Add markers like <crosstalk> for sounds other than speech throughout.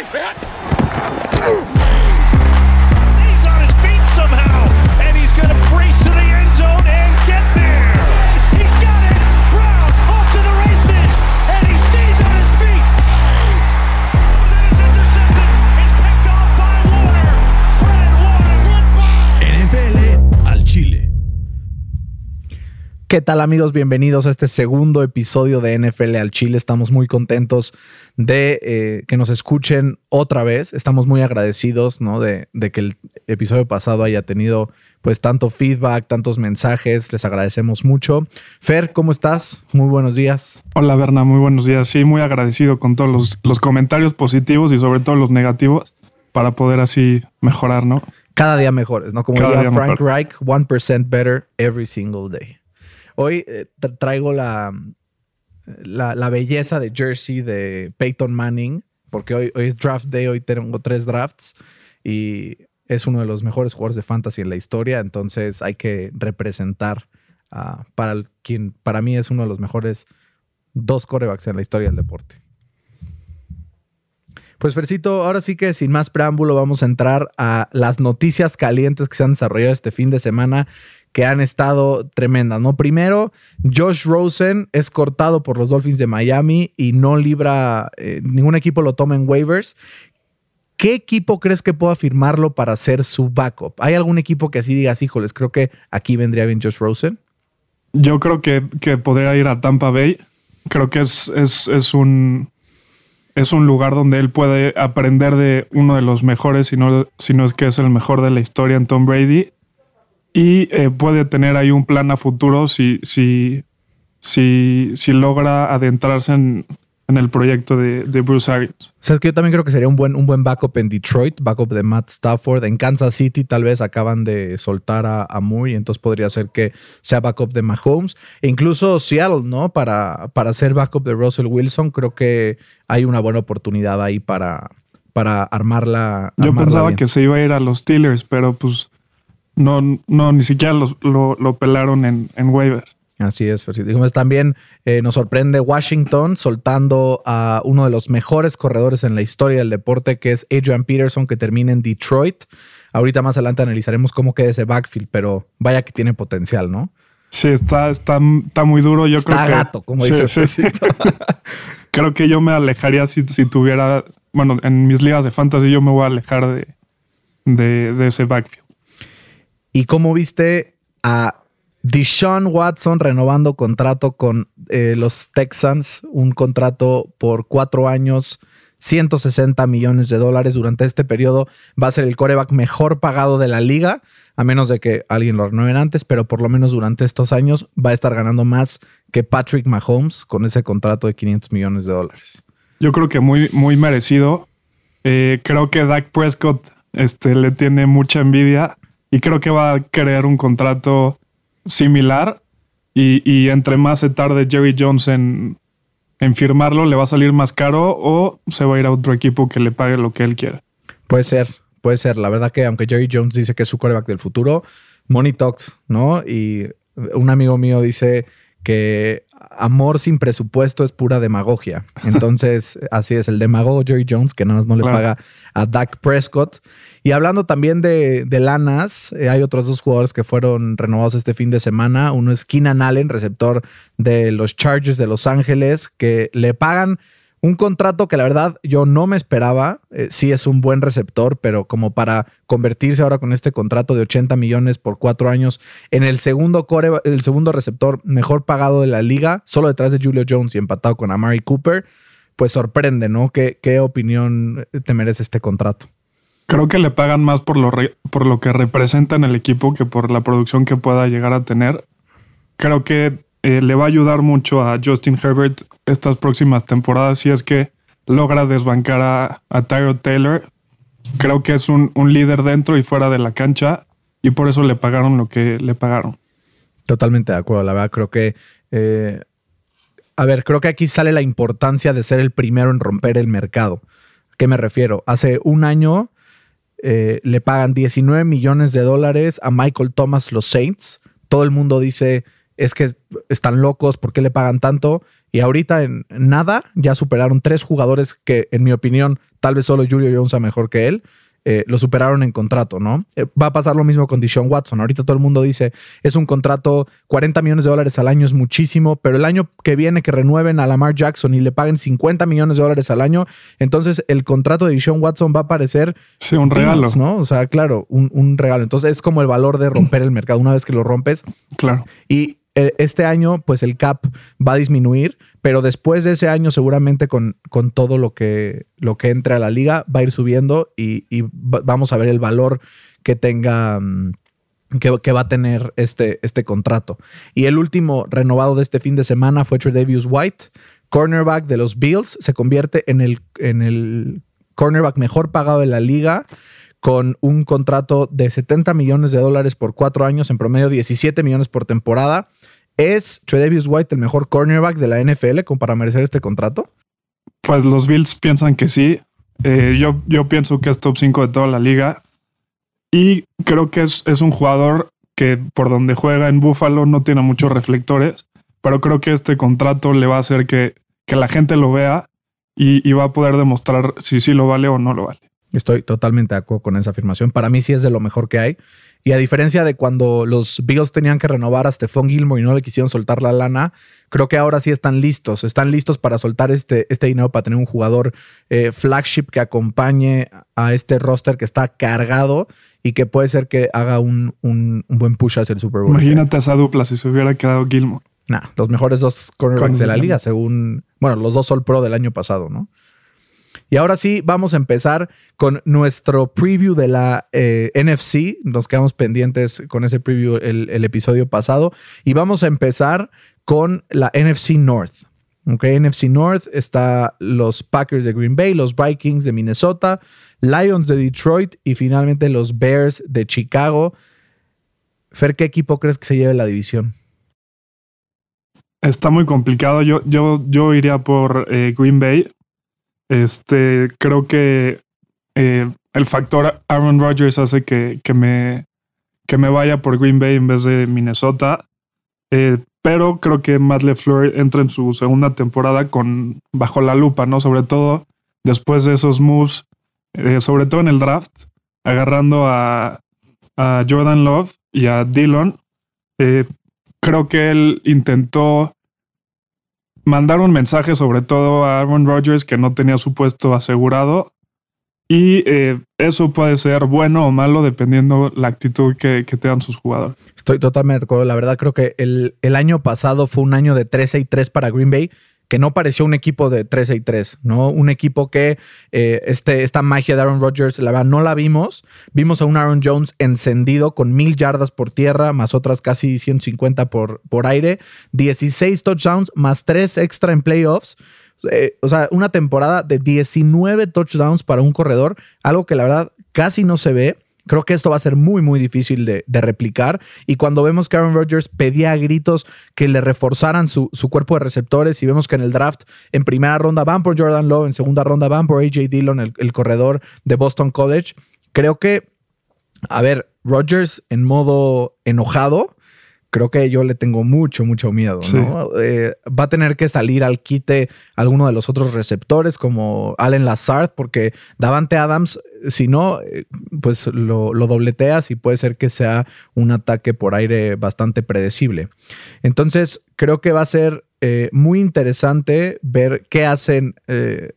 Ready, man? ¿Qué tal amigos? Bienvenidos a este segundo episodio de NFL al Chile. Estamos muy contentos de eh, que nos escuchen otra vez. Estamos muy agradecidos ¿no? de, de, que el episodio pasado haya tenido pues tanto feedback, tantos mensajes. Les agradecemos mucho. Fer, ¿cómo estás? Muy buenos días. Hola Berna, muy buenos días. Sí, muy agradecido con todos los, los comentarios positivos y sobre todo los negativos para poder así mejorar, ¿no? Cada día mejores, ¿no? Como Cada diría Frank mejor. Reich, 1% better every single day. Hoy eh, tra- traigo la, la, belleza de jersey de Peyton Manning, porque hoy, hoy es draft day, hoy tengo tres drafts y es uno de los mejores jugadores de fantasy en la historia, entonces hay que representar ah, para quien para mí es uno de los mejores dos corebacks en la historia del deporte. Pues Fercito, ahora sí que sin más preámbulo vamos a entrar a las noticias calientes que se han desarrollado este fin de semana que han estado tremendas, ¿no? Primero, Josh Rosen es cortado por los Dolphins de Miami y no libra, eh, ningún equipo lo toma en waivers. ¿Qué equipo crees que pueda firmarlo para ser su backup? ¿Hay algún equipo que así digas, híjoles, creo que aquí vendría bien Josh Rosen? Yo creo que, que podría ir a Tampa Bay. Creo que es, es, es un es un lugar donde él puede aprender de uno de los mejores, si no, si no es que es el mejor de la historia en Tom Brady. Y eh, puede tener ahí un plan a futuro si, si, si, si logra adentrarse en, en el proyecto de, de Bruce Arians. O sea, es que yo también creo que sería un buen, un buen backup en Detroit, backup de Matt Stafford. En Kansas City tal vez acaban de soltar a, a Moore y entonces podría ser que sea backup de Mahomes. E incluso Seattle, ¿no? Para, para ser backup de Russell Wilson, creo que hay una buena oportunidad ahí para, para armarla. Yo armarla pensaba bien. que se iba a ir a los Steelers, pero pues no, no ni siquiera lo, lo pelaron en, en waiver. Así es. Digamos, también eh, nos sorprende Washington soltando a uno de los mejores corredores en la historia del deporte, que es Adrian Peterson, que termina en Detroit. Ahorita más adelante analizaremos cómo queda ese backfield, pero vaya que tiene potencial, ¿no? Sí, está, está, está muy duro. Yo Está creo que. gato, como Sí, dice sí, sí. <laughs> Creo que yo me alejaría si, si tuviera. Bueno, en mis ligas de fantasy yo me voy a alejar de, de, de ese backfield. ¿Y cómo viste a Deshaun Watson renovando contrato con eh, los Texans? Un contrato por cuatro años, 160 millones de dólares. Durante este periodo va a ser el coreback mejor pagado de la liga, a menos de que alguien lo renueven antes, pero por lo menos durante estos años va a estar ganando más que Patrick Mahomes con ese contrato de 500 millones de dólares. Yo creo que muy, muy merecido. Eh, creo que Dak Prescott este, le tiene mucha envidia y creo que va a querer un contrato similar. Y, y entre más se tarde Jerry Jones en, en firmarlo, le va a salir más caro o se va a ir a otro equipo que le pague lo que él quiera. Puede ser, puede ser. La verdad que aunque Jerry Jones dice que es su coreback del futuro, Money Talks, ¿no? Y un amigo mío dice que amor sin presupuesto es pura demagogia. <laughs> Entonces, así es, el demagogo Jerry Jones, que nada más no le Claro. paga a Dak Prescott. Y hablando también de, de lanas, eh, hay otros dos jugadores que fueron renovados este fin de semana. Uno es Keenan Allen, receptor de los Chargers de Los Ángeles, que le pagan un contrato que la verdad yo no me esperaba. Eh, sí es un buen receptor, pero como para convertirse ahora con este contrato de 80 millones por cuatro años en el segundo, core, el segundo receptor mejor pagado de la liga, solo detrás de Julio Jones y empatado con Amari Cooper, pues sorprende, ¿no? ¿Qué, qué opinión te merece este contrato? Creo que le pagan más por lo, re- por lo que representa en el equipo que por la producción que pueda llegar a tener. Creo que eh, le va a ayudar mucho a Justin Herbert estas próximas temporadas si es que logra desbancar a, a Tyrod Taylor. Creo que es un, un líder dentro y fuera de la cancha y por eso le pagaron lo que le pagaron. Totalmente de acuerdo, la verdad creo que... eh, a ver, creo que aquí sale la importancia de ser el primero en romper el mercado. ¿A qué me refiero? Hace un año eh, le pagan 19 millones de dólares a Michael Thomas los Saints. Todo el mundo dice, es que están locos, ¿por qué le pagan tanto? Y ahorita en nada ya superaron tres jugadores que, en mi opinión, tal vez solo Julio Jones sea mejor que él. Eh, lo superaron en contrato, ¿no? Eh, va a pasar lo mismo con Deshaun Watson. Ahorita todo el mundo dice, es un contrato, 40 millones de dólares al año es muchísimo, pero el año que viene que renueven a Lamar Jackson y le paguen 50 millones de dólares al año, entonces el contrato de Deshaun Watson va a parecer... Sí, un regalo. ¿no? O sea, claro, un, un regalo. Entonces es como el valor de romper el mercado. Una vez que lo rompes, Claro. y este año, pues el cap va a disminuir, pero después de ese año, seguramente con, con todo lo que, lo que entre a la liga, va a ir subiendo y, y va- vamos a ver el valor que tenga. mm, Que, que va a tener este, este contrato. Y el último renovado de este fin de semana fue Tredavious White, cornerback de los Bills. Se convierte en el, en el cornerback mejor pagado de la liga con un contrato de 70 millones de dólares por cuatro años, en promedio 17 millones por temporada. ¿Es Tredavious White el mejor cornerback de la NFL para merecer este contrato? Pues los Bills piensan que sí. Eh, yo, yo pienso que es top 5 de toda la liga. Y creo que es, es un jugador que por donde juega en Buffalo no tiene muchos reflectores. Pero creo que este contrato le va a hacer que, que la gente lo vea y va a poder demostrar si sí lo vale o no lo vale. Estoy totalmente de acuerdo con esa afirmación. Para mí sí es de lo mejor que hay. Y a diferencia de cuando los Bills tenían que renovar a Stephon Gilmore y no le quisieron soltar la lana, creo que ahora sí están listos. Están listos para soltar este, este dinero para tener un jugador eh, flagship que acompañe a este roster que está cargado y que puede ser que haga un, un- un buen push hacia el Super Bowl. este. Imagínate esa dupla si se hubiera quedado Gilmore. Nah, los mejores dos cornerbacks de la liga, según, bueno, los dos All Pro del año pasado, ¿no? Y ahora sí, vamos a empezar con nuestro preview de la eh, NFC. Nos quedamos pendientes con ese preview el, episodio pasado. Y vamos a empezar con la NFC North. Ok, NFC North está los Packers de Green Bay, los Vikings de Minnesota, Lions de Detroit y finalmente los Bears de Chicago. Fer, ¿qué equipo crees que se lleve la división? Está muy complicado. Yo, yo, yo iría por eh, Green Bay. Este, creo que eh, el factor Aaron Rodgers hace que, que me, que me vaya por Green Bay en vez de Minnesota. Eh, pero creo que Matt LeFleur entra en su segunda temporada con bajo la lupa, ¿no? Sobre todo después de esos moves, eh, sobre todo en el draft, agarrando a, a Jordan Love y a Dillon. Creo que él intentó mandar un mensaje sobre todo a Aaron Rodgers que no tenía su puesto asegurado y eh, eso puede ser bueno o malo dependiendo la actitud que, que tengan sus jugadores. Estoy totalmente de acuerdo. La verdad, creo que el, el año pasado fue un año de 13 y 3 para Green Bay, que no pareció un equipo de 13 y 3, ¿no? Un equipo que eh, este, esta magia de Aaron Rodgers, la verdad, no la vimos. Vimos a un Aaron Jones encendido con mil yardas por tierra, más otras casi 150 por, por aire, 16 touchdowns, más 3 extra en playoffs. Eh, o sea, una temporada de 19 touchdowns para un corredor, algo que la verdad casi no se ve. Creo que esto va a ser muy, muy difícil de, replicar. Y cuando vemos que Aaron Rodgers pedía a gritos que le reforzaran su, su cuerpo de receptores y vemos que en el draft, en primera ronda van por Jordan Lowe, en segunda ronda van por AJ Dillon, el, el corredor de Boston College, creo que, a ver, Rodgers en modo enojado, creo que yo le tengo mucho, mucho miedo, ¿no? Eh, va a tener que salir al quite alguno de los otros receptores como Allen Lazard, porque Davante Adams, si no, eh, pues lo, lo dobleteas y puede ser que sea un ataque por aire bastante predecible. Entonces, creo que va a ser eh, muy interesante ver qué hacen eh,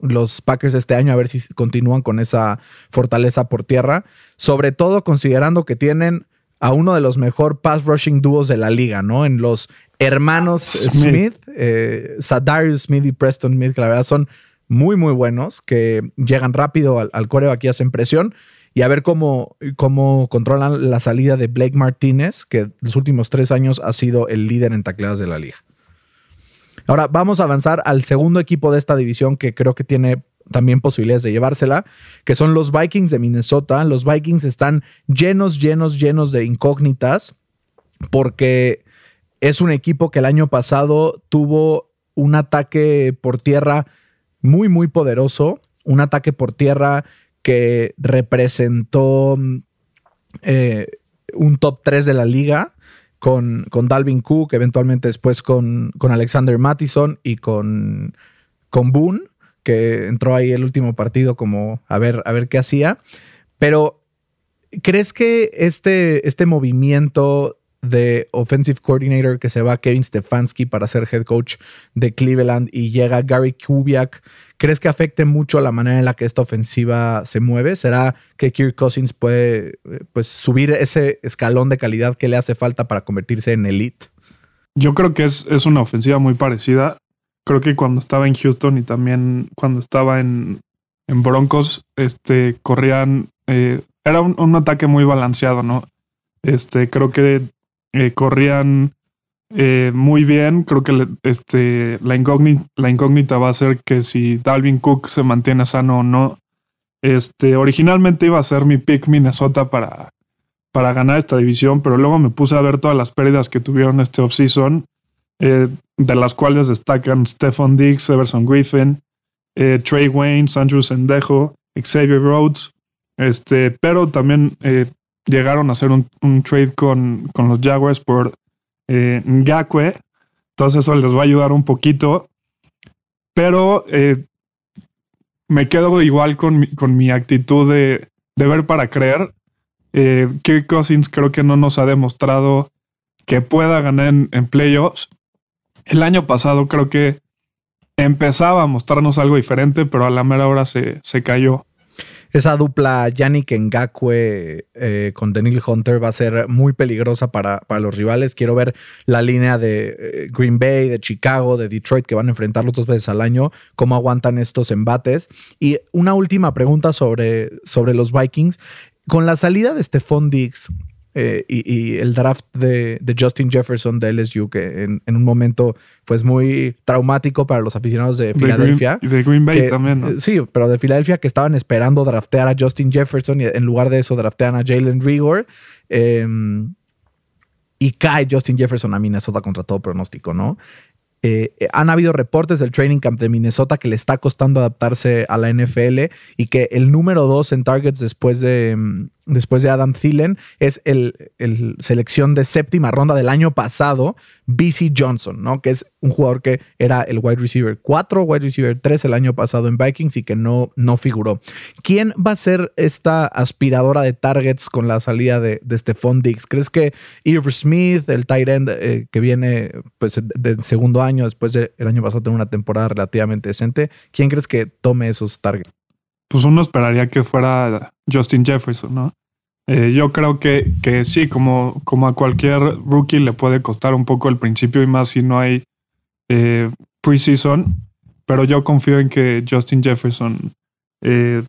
los Packers este año, a ver si continúan con esa fortaleza por tierra, sobre todo considerando que tienen a uno de los mejor pass rushing dúos de la liga, ¿no? En los hermanos Smith. Smith, eh, Sadarius Smith y Preston Smith, que la verdad son muy, muy buenos, que llegan rápido al, al coreback y hacen presión. Y a ver cómo, cómo controlan la salida de Blake Martínez, que los últimos tres años ha sido el líder en tacleadas de la liga. Ahora vamos a avanzar al segundo equipo de esta división que creo que tiene también posibilidades de llevársela, que son los Vikings de Minnesota. Los Vikings están llenos, llenos, llenos de incógnitas porque es un equipo que el año pasado tuvo un ataque por tierra muy, muy poderoso, un ataque por tierra que representó eh, un top 3 de la liga con, con Dalvin Cook, eventualmente después con, con Alexander Mattison y con, con Boone, que entró ahí el último partido como a ver, a ver qué hacía. Pero, ¿crees que este, este movimiento de offensive coordinator que se va Kevin Stefanski para ser head coach de Cleveland y llega Gary Kubiak, ¿crees que afecte mucho la manera en la que esta ofensiva se mueve? ¿Será que Kirk Cousins puede pues, subir ese escalón de calidad que le hace falta para convertirse en elite? Yo creo que es, es una ofensiva muy parecida. Creo que cuando estaba en Houston y también cuando estaba en, en Broncos, este, corrían, eh, era un, un ataque muy balanceado, ¿no? Este, creo que eh, corrían eh, muy bien. Creo que este, la, incógnita, la incógnita va a ser que si Dalvin Cook se mantiene sano o no. Este, originalmente iba a ser mi pick Minnesota para, para ganar esta división, pero luego me puse a ver todas las pérdidas que tuvieron este offseason, eh, de las cuales destacan Stephon Diggs, Everson Griffin, eh, Trey Wayne, Andrew Sendejo, Xavier Rhodes, este, pero también llegaron a hacer un, trade con, con, los Jaguars por eh, Ngakwe. Entonces eso les va a ayudar un poquito. Pero eh, me quedo igual con mi, con mi actitud de, de, ver para creer. Eh, Kirk Cousins creo que no nos ha demostrado que pueda ganar en playoffs. El año pasado creo que empezaba a mostrarnos algo diferente, pero a la mera hora se, se cayó esa dupla Yannick Ngakwe eh, con Daniel Hunter va a ser muy peligrosa para, para, los rivales. Quiero ver la línea de eh, Green Bay, de Chicago, de Detroit, que van a enfrentarlos dos veces al año, cómo aguantan estos embates. Y una última pregunta sobre, sobre los Vikings. Con la salida de Stephon Diggs, eh, y, el draft de, Justin Jefferson de LSU, que en, un momento pues muy traumático para los aficionados de Filadelfia. Y de Green Bay también, ¿no? Sí, pero de Filadelfia que estaban esperando draftear a Justin Jefferson y en lugar de eso draftean a Jalen Rigor. Em, y cae Justin Jefferson a Minnesota contra todo pronóstico, ¿no? Eh, eh, han habido reportes del training camp de Minnesota que le está costando adaptarse a la NFL y que el número dos en targets después de, mm, después de Adam Thielen, es el, selección de séptima ronda del año pasado, BC Johnson, ¿no? Que es un jugador que era el wide receiver 4, wide receiver 3 el año pasado en Vikings y que no, no figuró. ¿Quién va a ser esta aspiradora de targets con la salida de, Stephon Diggs? ¿Crees que Irv Smith, el tight end eh, que viene pues, del segundo año, después del año pasado, tener una temporada relativamente decente, ¿quién crees que tome esos targets? Pues uno esperaría que fuera Justin Jefferson, ¿no? Eh, yo creo que, que sí, como, como a cualquier rookie le puede costar un poco el principio y más si no hay eh, preseason, pero yo confío en que Justin Jefferson eh,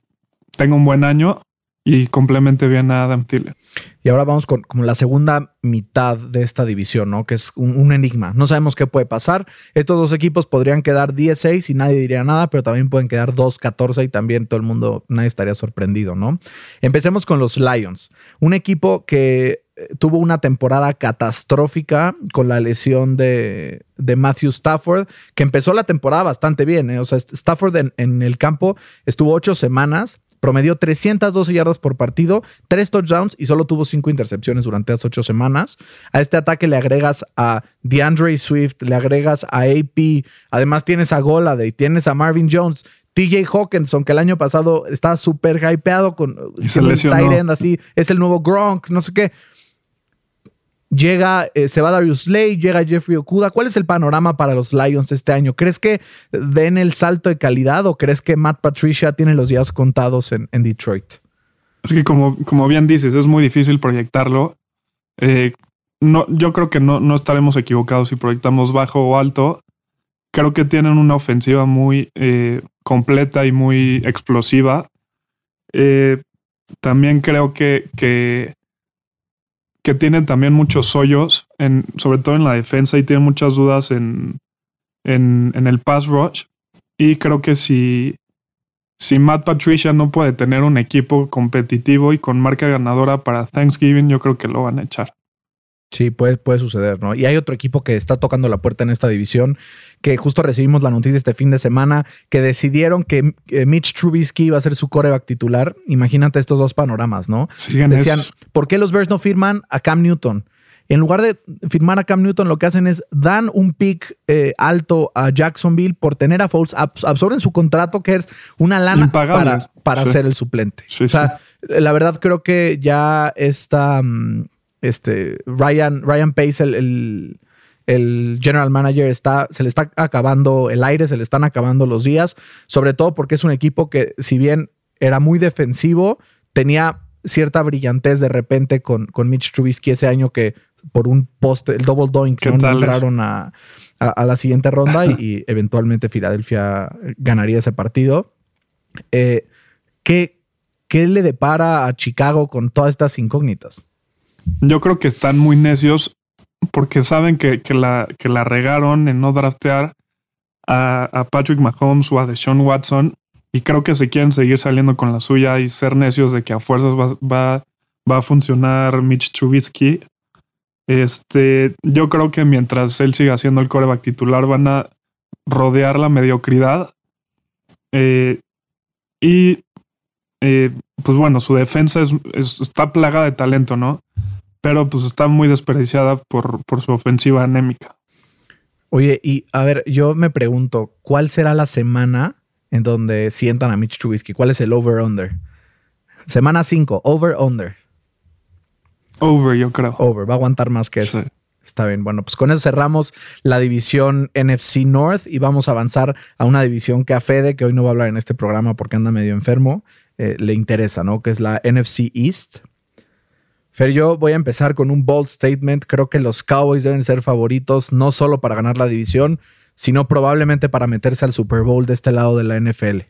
tenga un buen año y complemente bien a Adam Thielen. Y ahora vamos con como la segunda mitad de esta división, ¿no? Que es un, enigma. No sabemos qué puede pasar. Estos dos equipos podrían quedar 10-6 y nadie diría nada, pero también pueden quedar 2-14 y también todo el mundo, nadie estaría sorprendido, ¿no? Empecemos con los Lions. Un equipo que eh, tuvo una temporada catastrófica con la lesión de, de Matthew Stafford, que empezó la temporada bastante bien. ¿eh? O sea, Stafford en, en el campo estuvo ocho semanas Promedió 312 yardas por partido, tres touchdowns y solo tuvo cinco intercepciones durante las ocho semanas. A este ataque le agregas a DeAndre Swift, le agregas a AP, además tienes a Goladay, tienes a Marvin Jones, TJ Hawkinson, que el año pasado estaba súper hypeado con, y se lesionó. así, es el nuevo Gronk, no sé qué. Llega, eh, se va Darius Slay, llega Jeffrey Okuda. ¿Cuál es el panorama para los Lions este año? ¿Crees que den el salto de calidad o crees que Matt Patricia tiene los días contados en, Detroit? Es que como, como, bien dices, es muy difícil proyectarlo. Eh, no, yo creo que no, no, estaremos equivocados si proyectamos bajo o alto. Creo que tienen una ofensiva muy eh, completa y muy explosiva. también creo que, que que tienen también muchos hoyos, en, sobre todo en la defensa, y tienen muchas dudas en, en, el pass rush. Y creo que si, si Matt Patricia no puede tener un equipo competitivo y con marca ganadora para Thanksgiving, yo creo que lo van a echar. Sí, puede, puede suceder, ¿no? Y hay otro equipo que está tocando la puerta en esta división, que justo recibimos la noticia este fin de semana, que decidieron que eh, Mitch Trubisky iba a ser su coreback titular. Imagínate estos dos panoramas, ¿no? Siguen Decían, ¿por qué los Bears no firman a Cam Newton? En lugar de firmar a Cam Newton, lo que hacen es dan un pick eh, alto a Jacksonville por tener a Foles, absorben su contrato, que es una lana para, para ser el suplente. o sea, la verdad creo que ya está mm, este, Ryan, Ryan Pace, el, el, general manager, está, se le está acabando el aire, se le están acabando los días, sobre todo porque es un equipo que, si bien era muy defensivo, tenía cierta brillantez de repente con, con Mitch Trubisky ese año que por un poste, el double doink, no entraron a, la siguiente ronda y, <laughs> eventualmente Filadelfia ganaría ese partido. Eh, ¿qué, ¿Qué le depara a Chicago con todas estas incógnitas? Yo creo que están muy necios porque saben que, la, que la regaron en no draftear a, Patrick Mahomes o a Deshaun Watson y creo que se quieren seguir saliendo con la suya y ser necios de que a fuerzas va, va, a funcionar Mitch Trubisky. Este, yo creo que mientras él siga siendo el coreback titular van a rodear la mediocridad. Eh, y eh, pues bueno, su defensa es, está plagada de talento, ¿no? Pero pues está muy desperdiciada por, por su ofensiva anémica. Oye, y a ver, yo me pregunto, ¿cuál será la semana en donde sientan a Mitch Trubisky? ¿Cuál es el over-under? Semana 5, over-under. Over, yo creo. Over, va a aguantar más que eso. Está bien, bueno, pues con eso cerramos la división NFC North y vamos a avanzar a una división que a Fede, que hoy no va a hablar en este programa porque anda medio enfermo, eh, le interesa, ¿no? Que es la NFC East. Fer, yo voy a empezar con un bold statement. Creo que los Cowboys deben ser favoritos no solo para ganar la división, sino probablemente para meterse al Super Bowl de este lado de la NFL.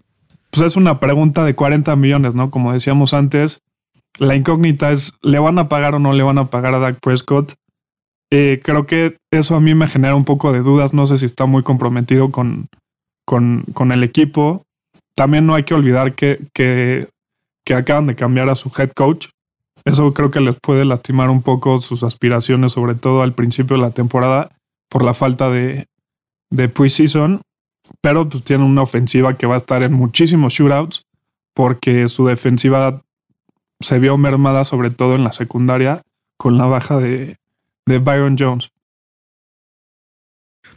Pues es una pregunta de 40 millones, ¿no? Como decíamos antes, la incógnita es, ¿le van a pagar o no le van a pagar a Dak Prescott? Eh, creo que eso a mí me genera un poco de dudas. No sé si está muy comprometido con, con, con el equipo. También no hay que olvidar que, que, que acaban de cambiar a su head coach. Eso creo que les puede lastimar un poco sus aspiraciones, sobre todo al principio de la temporada, por la falta de, de preseason. Pero pues tiene una ofensiva que va a estar en muchísimos shootouts, porque su defensiva se vio mermada, sobre todo en la secundaria, con la baja de, de Byron Jones.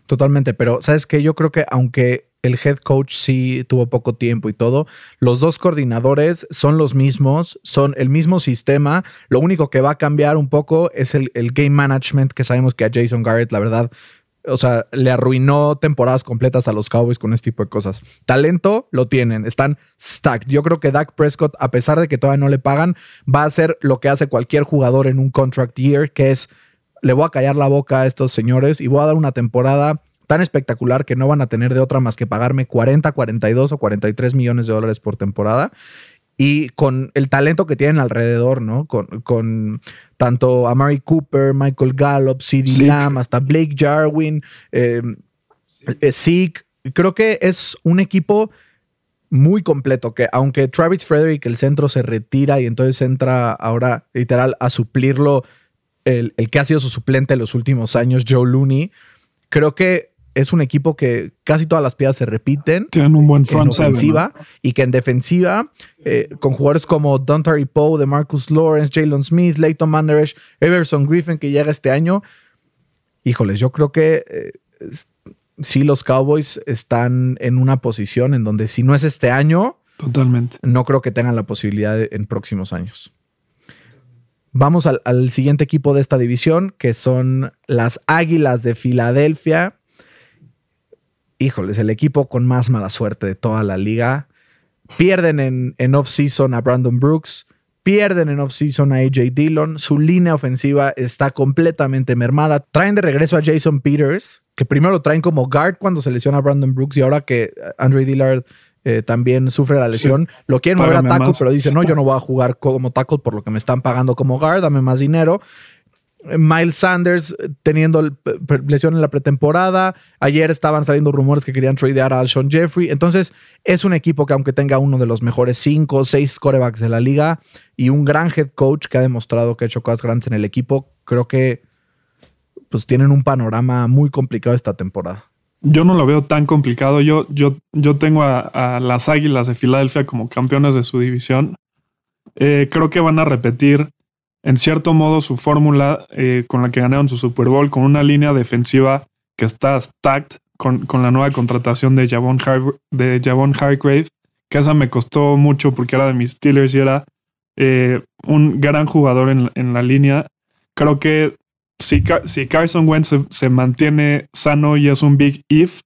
Totalmente, pero sabes que yo creo que aunque el head coach sí tuvo poco tiempo y todo. Los dos coordinadores son los mismos, son el mismo sistema. Lo único que va a cambiar un poco es el, game management, que sabemos que a Jason Garrett, la verdad, o sea, le arruinó temporadas completas a los Cowboys con este tipo de cosas. Talento lo tienen, están stacked. Yo creo que Dak Prescott, a pesar de que todavía no le pagan, va a hacer lo que hace cualquier jugador en un contract year, que es le voy a callar la boca a estos señores y voy a dar una temporada tan espectacular que no van a tener de otra más que pagarme 40, 42 o 43 millones de dólares por temporada. Y con el talento que tienen alrededor, ¿no? Con, con tanto a Mary Cooper, Michael Gallup, CD Lamb, hasta Blake Jarwin, eh, Zeke. Creo que es un equipo muy completo que aunque Travis Frederick, el centro, se retira y entonces entra ahora literal a suplirlo el, el que ha sido su suplente en los últimos años, Joe Looney, creo que es un equipo que casi todas las piezas se repiten. Tienen un buen front en ofensiva y que en defensiva, eh, con jugadores como Dontari Poe, de Marcus Lawrence, Jalen Smith, Leighton Manderesh, Everson Griffin, que llega este año. Híjoles, yo creo que eh, sí los Cowboys están en una posición en donde si no es este año, totalmente, no creo que tengan la posibilidad en próximos años. Vamos al, al siguiente equipo de esta división, que son las Águilas de Filadelfia híjoles, el equipo con más mala suerte de toda la liga. Pierden en, en off-season a Brandon Brooks, pierden en off-season a AJ Dillon, su línea ofensiva está completamente mermada. Traen de regreso a Jason Peters, que primero lo traen como guard cuando se lesiona a Brandon Brooks y ahora que Andre Dillard eh, también sufre la lesión, lo quieren mover a tackle, pero dice, no, yo no voy a jugar como tackle por lo que me están pagando como guard, dame más dinero. Miles Sanders eh, teniendo lesión en la pretemporada. Ayer estaban saliendo rumores que querían tradear a Alshon Jeffrey. Entonces, es un equipo que, aunque tenga uno de los mejores cinco o seis corebacks de la liga y un gran head coach que ha demostrado que ha hecho cosas grandes en el equipo, creo que pues tienen un panorama muy complicado esta temporada. Yo no lo veo tan complicado. Yo, yo, yo tengo a, las Águilas de Filadelfia como campeones de su división. Eh, creo que van a repetir en cierto modo su fórmula eh, con la que ganaron su Super Bowl, con una línea defensiva que está stacked con, con la nueva contratación de Javon, de Javon Hargrave, que esa me costó mucho porque era de mis Steelers y era eh, un gran jugador en, en, la línea. Creo que si, si Carson Wentz se, mantiene sano y es un big if,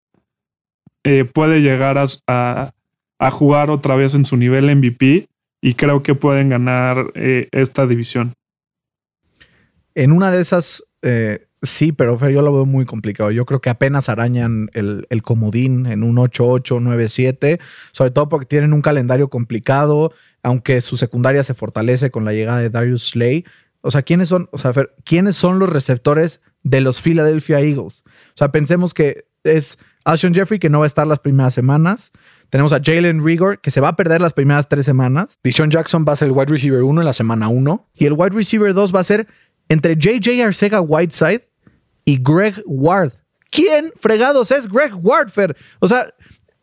eh, puede llegar a, a, jugar otra vez en su nivel MVP y creo que pueden ganar esta división. En una de esas, eh, sí, pero yo lo veo muy complicado. Yo creo que apenas arañan el, comodín en un 8-8, 9-7, sobre todo porque tienen un calendario complicado, aunque su secundaria se fortalece con la llegada de Darius Slay. O sea, ¿quiénes son, o sea, ¿quiénes son los receptores de los Philadelphia Eagles? O sea, pensemos que es Alshon Jeffrey, que no va a estar las primeras semanas. Tenemos a Jalen Rigor, que se va a perder las primeras tres semanas. Dishon Jackson va a ser el wide receiver 1 en la semana 1. Y el wide receiver 2 va a ser entre JJ Arcega Whiteside y Greg Ward. ¿Quién fregados es Greg Wardfer? O sea,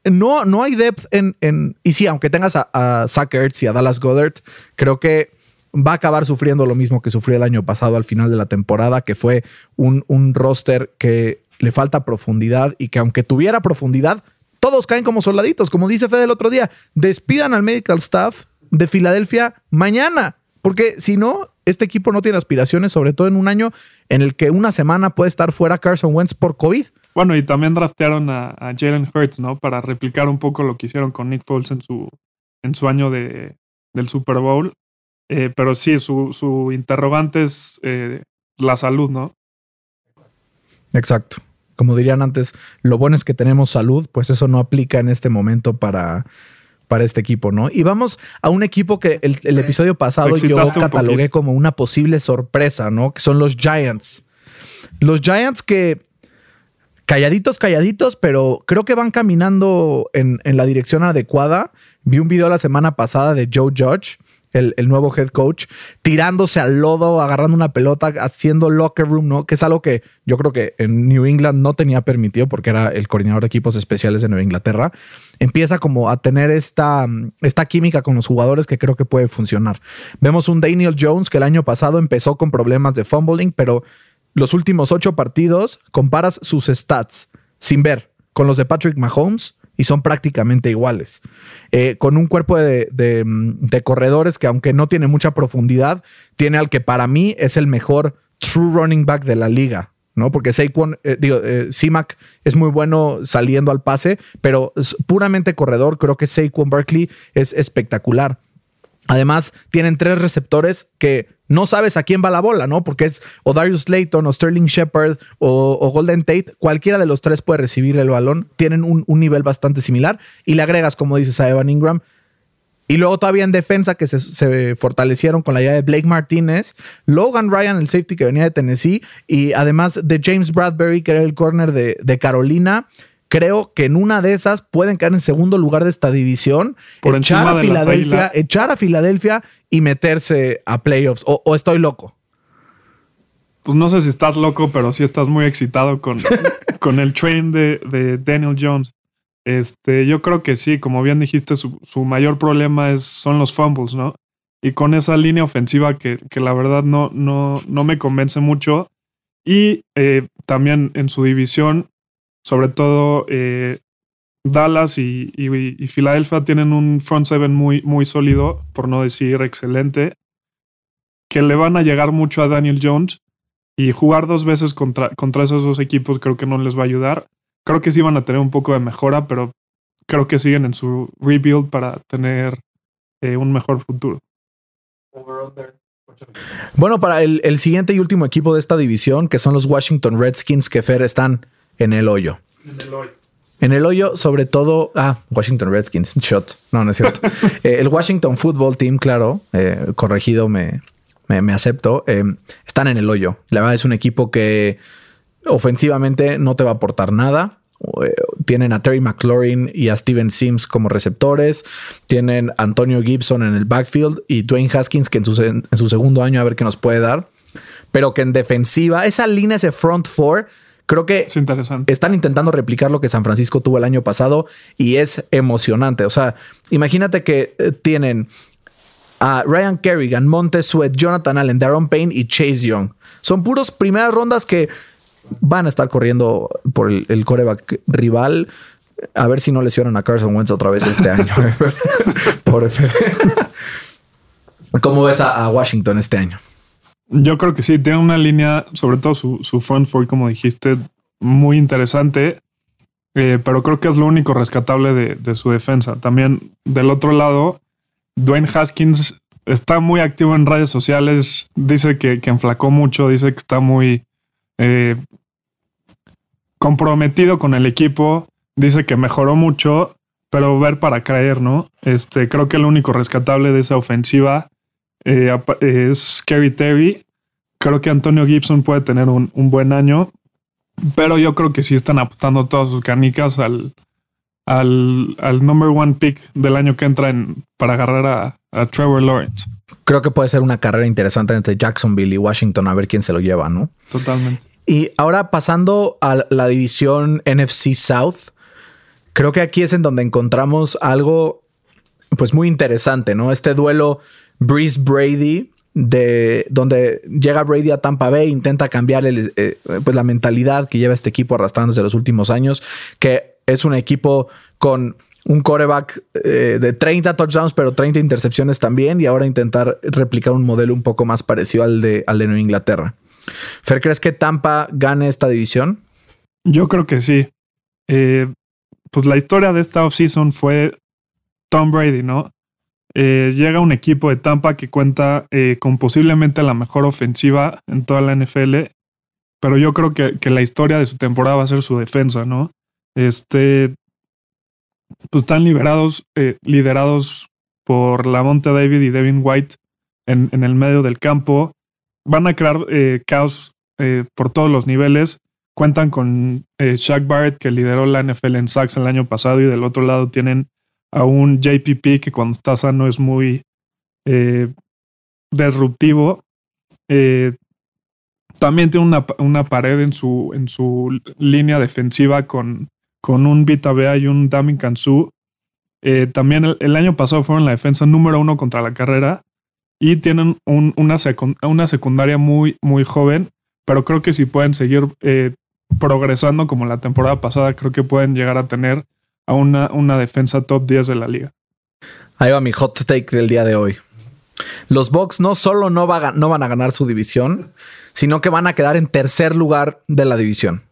no, no hay depth en, en, Y sí, aunque tengas a, a y a Dallas Goddard, creo que va a acabar sufriendo lo mismo que sufrió el año pasado al final de la temporada, que fue un, un roster que le falta profundidad y que aunque tuviera profundidad, todos caen como soldaditos. Como dice Fede el otro día, despidan al medical staff de Filadelfia mañana, porque si no, este equipo no tiene aspiraciones, sobre todo en un año en el que una semana puede estar fuera Carson Wentz por COVID. Bueno, y también draftearon a, Jalen Hurts, ¿no? Para replicar un poco lo que hicieron con Nick Foles en su, en su año de, del Super Bowl. Eh, pero sí, su, su interrogante es eh, la salud, ¿no? Exacto. Como dirían antes, lo bueno es que tenemos salud, pues eso no aplica en este momento para, para este equipo, ¿no? Y vamos a un equipo que el, el episodio pasado yo catalogué como una posible sorpresa, ¿no? Que son los Giants. Los Giants que calladitos, calladitos, pero creo que van caminando en, en la dirección adecuada. Vi un video la semana pasada de Joe Judge el, nuevo head coach, tirándose al lodo, agarrando una pelota, haciendo locker room, ¿no? Que es algo que yo creo que en New England no tenía permitido porque era el coordinador de equipos especiales de Nueva Inglaterra. Empieza como a tener esta, esta química con los jugadores que creo que puede funcionar. Vemos un Daniel Jones que el año pasado empezó con problemas de fumbling, pero los últimos ocho partidos comparas sus stats sin ver con los de Patrick Mahomes y son prácticamente iguales. Eh, con un cuerpo de, corredores que aunque no tiene mucha profundidad, tiene al que para mí es el mejor true running back de la liga. ¿no? Porque Saquon, eh, digo, eh, es muy bueno saliendo al pase, pero puramente corredor, creo que Saquon Berkeley es espectacular. Además, tienen tres receptores que no sabes a quién va la bola, ¿no? Porque es o Darius Layton o Sterling Shepard o, Golden Tate. Cualquiera de los tres puede recibir el balón. Tienen un, nivel bastante similar. Y le agregas, como dices, a Evan Ingram. Y luego todavía en defensa que se, fortalecieron con la idea de Blake Martínez, Logan Ryan, el safety que venía de Tennessee, y además de James Bradbury, que era el corner de Carolina creo que en una de esas pueden quedar en segundo lugar de esta división, Por echar a Filadelfia, echar a Filadelfia y meterse a playoffs. O, estoy loco. Pues no sé si estás loco, pero sí estás muy excitado con, <laughs> con el train de, Daniel Jones. Este, yo creo que sí, como bien dijiste, su, mayor problema es, son los fumbles, ¿no? Y con esa línea ofensiva que, que la verdad no, no, no me convence mucho. Y eh, también en su división sobre todo eh, Dallas y, y, Filadelfia tienen un front seven muy, muy sólido, por no decir excelente, que le van a llegar mucho a Daniel Jones y jugar dos veces contra, contra esos dos equipos creo que no les va a ayudar. Creo que sí van a tener un poco de mejora, pero creo que siguen en su rebuild para tener eh, un mejor futuro. Bueno, para el, el, siguiente y último equipo de esta división, que son los Washington Redskins, que Fer están en el hoyo. En el hoyo. En el hoyo, sobre todo, ah, Washington Redskins, <laughs> shot. No, no es cierto. <laughs> Eh, el Washington Football Team, claro, eh, corregido, me, me, acepto. Eh, están en el hoyo. La verdad es un equipo que ofensivamente no te va a aportar nada. Tienen a Terry McLaurin y a Steven Sims como receptores. Tienen a Antonio Gibson en el backfield y Dwayne Haskins, que en su, en su segundo año a ver qué nos puede dar. Pero que en defensiva, esa línea, ese front four Creo que están intentando replicar lo que San Francisco tuvo el año pasado y es emocionante. O sea, imagínate que eh, tienen a Ryan Kerrigan, Montez Sweat, Jonathan Allen, Darren Payne y Chase Young. Son puros primeras rondas que van a estar corriendo por el, coreback rival. A ver si no lesionan a Carson Wentz otra vez este año. <laughs> <laughs> por <laughs> ¿Cómo ves a, Washington este año? Yo creo que sí, tiene una línea, sobre todo su, su front four, como dijiste, muy interesante. Eh, pero creo que es lo único rescatable de, su defensa. También del otro lado, Dwayne Haskins está muy activo en redes sociales, dice que, enflacó mucho, dice que está muy eh, comprometido con el equipo, dice que mejoró mucho, pero ver para creer, ¿no? Este, creo que el único rescatable de esa ofensiva eh, es Kerry Terry. Creo que Antonio Gibson puede tener un buen año. Pero yo creo que sí están apuntando todas sus canicas al, al, al number one pick del año que entra en, para agarrar a, Trevor Lawrence. Creo que puede ser una carrera interesante entre Jacksonville y Washington a ver quién se lo lleva, ¿no? Totalmente. Y ahora pasando a la división NFC South, creo que aquí es en donde encontramos algo pues muy interesante, ¿no? Este duelo Breeze Brady de donde llega Brady a Tampa Bay, intenta cambiar el, eh, pues la mentalidad que lleva este equipo arrastrando desde los últimos años, que es un equipo con un coreback eh, de 30 touchdowns, pero 30 intercepciones también, y ahora intentar replicar un modelo un poco más parecido al de, al de Nueva Inglaterra. Fer, ¿crees que Tampa gane esta división? Yo creo que sí. Eh, pues la historia de esta offseason fue Tom Brady, ¿no? Eh, llega un equipo de Tampa que cuenta eh, con posiblemente la mejor ofensiva en toda la NFL, pero yo creo que, la historia de su temporada va a ser su defensa, ¿no? Este, pues están liberados, eh, liderados por Lamonte David y Devin White en, en, el medio del campo. Van a crear caos por todos los niveles. Cuentan con Shaq Barrett, que lideró la NFL en sacks el año pasado, y del otro lado tienen a un JPP que cuando está sano es muy eh, disruptivo. Eh, también tiene una, una, pared en su, en su línea defensiva con, con un Vita Bea y un Damin Kansu. Eh, también el, año pasado fueron la defensa número uno contra la carrera y tienen una, una, secundaria muy, muy joven, pero creo que si pueden seguir progresando como la temporada pasada, creo que pueden llegar a tener a una, una defensa top 10 de la liga. Ahí va mi hot take del día de hoy. Los Bucks no solo no, no van a ganar su división, sino que van a quedar en tercer lugar de la división.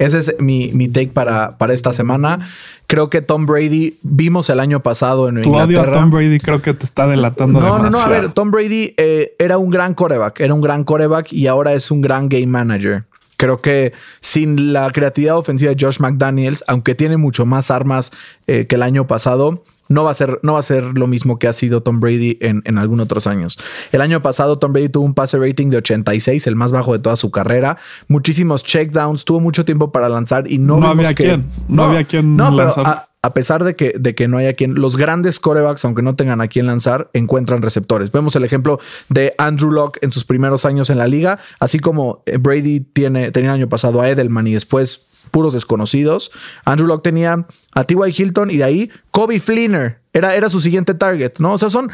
Ese es mi, mi, take para, para esta semana. Creo que Tom Brady vimos el año pasado en tu Inglaterra. Odio a Tom Brady creo que te está delatando. No, no, no. A ver, Tom Brady eh, era un gran coreback, era un gran coreback y ahora es un gran game manager. Creo que sin la creatividad ofensiva de Josh McDaniels, aunque tiene mucho más armas eh, que el año pasado, no va, a ser, no va a ser lo mismo que ha sido Tom Brady en, en algunos otros años. El año pasado Tom Brady tuvo un pase rating de 86, el más bajo de toda su carrera. Muchísimos checkdowns, tuvo mucho tiempo para lanzar y no, no había quien. No, había quien no, lanzar a pesar de que, de que no haya quien, los grandes corebacks, aunque no tengan a quien lanzar, encuentran receptores. Vemos el ejemplo de Andrew Locke en sus primeros años en la liga, así como eh, Brady tiene, tenía el año pasado a Edelman y después puros desconocidos. Andrew Locke tenía a T.Y. Hilton y de ahí Kobe Fleener era, era su siguiente target, ¿no? O sea, son.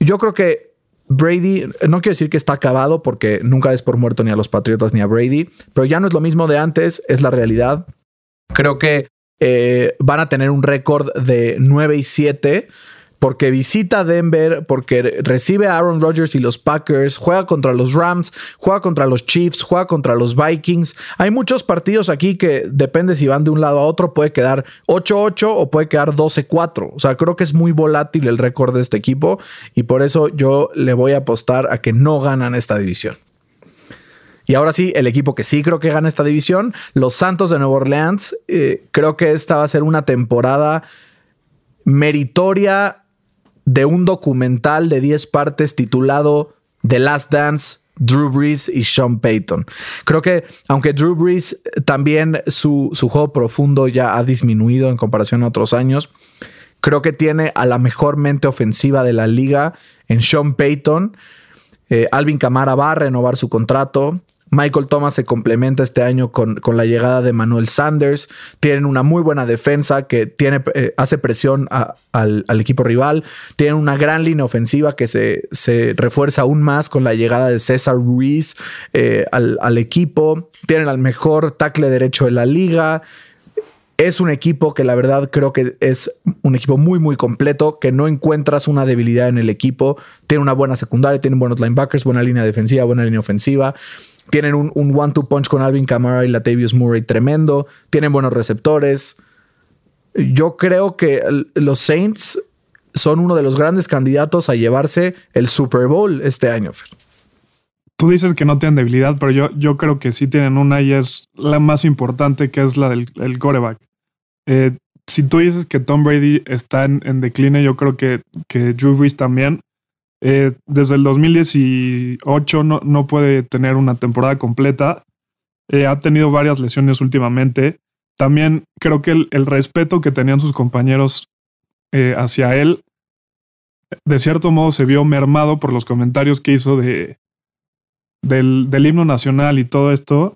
Yo creo que Brady, no quiero decir que está acabado porque nunca es por muerto ni a los Patriotas ni a Brady, pero ya no es lo mismo de antes, es la realidad. Creo que eh, van a tener un récord de 9 y 7 porque visita Denver, porque recibe a Aaron Rodgers y los Packers, juega contra los Rams, juega contra los Chiefs, juega contra los Vikings. Hay muchos partidos aquí que depende si van de un lado a otro, puede quedar 8-8 o puede quedar 12-4. O sea, creo que es muy volátil el récord de este equipo y por eso yo le voy a apostar a que no ganan esta división. Y ahora sí, el equipo que sí creo que gana esta división, los Santos de Nueva Orleans. Eh, creo que esta va a ser una temporada meritoria de un documental de 10 partes titulado The Last Dance. Drew Brees y Sean Payton. Creo que aunque Drew Brees también su, su juego profundo ya ha disminuido en comparación a otros años, creo que tiene a la mejor mente ofensiva de la liga en Sean Payton. Eh, Alvin Camara va a renovar su contrato. Michael Thomas se complementa este año con, con la llegada de Manuel Sanders. Tienen una muy buena defensa que tiene, eh, hace presión al, equipo rival. Tienen una gran línea ofensiva que se, se refuerza aún más con la llegada de César Ruiz eh, al, al equipo. Tienen al mejor tackle derecho de la liga. Es un equipo que la verdad creo que es un equipo muy, muy completo, que no encuentras una debilidad en el equipo. Tiene una buena secundaria, tienen buenos linebackers, buena línea defensiva, buena línea ofensiva. Tienen un, one-two punch con Alvin Kamara y Latavius Murray tremendo. Tienen buenos receptores. Yo creo que los Saints son uno de los grandes candidatos a llevarse el Super Bowl este año. Tú dices que no tienen debilidad, pero yo, yo creo que sí tienen una y es la más importante, que es la del el coreback. Eh, si tú dices que Tom Brady está en, en decline, yo creo que, que Drew Brees también. Eh, desde el 2018 no, no, puede tener una temporada completa. Eh, ha tenido varias lesiones últimamente. También creo que el, respeto que tenían sus compañeros hacia él, de cierto modo, se vio mermado por los comentarios que hizo de, del, himno nacional y todo esto,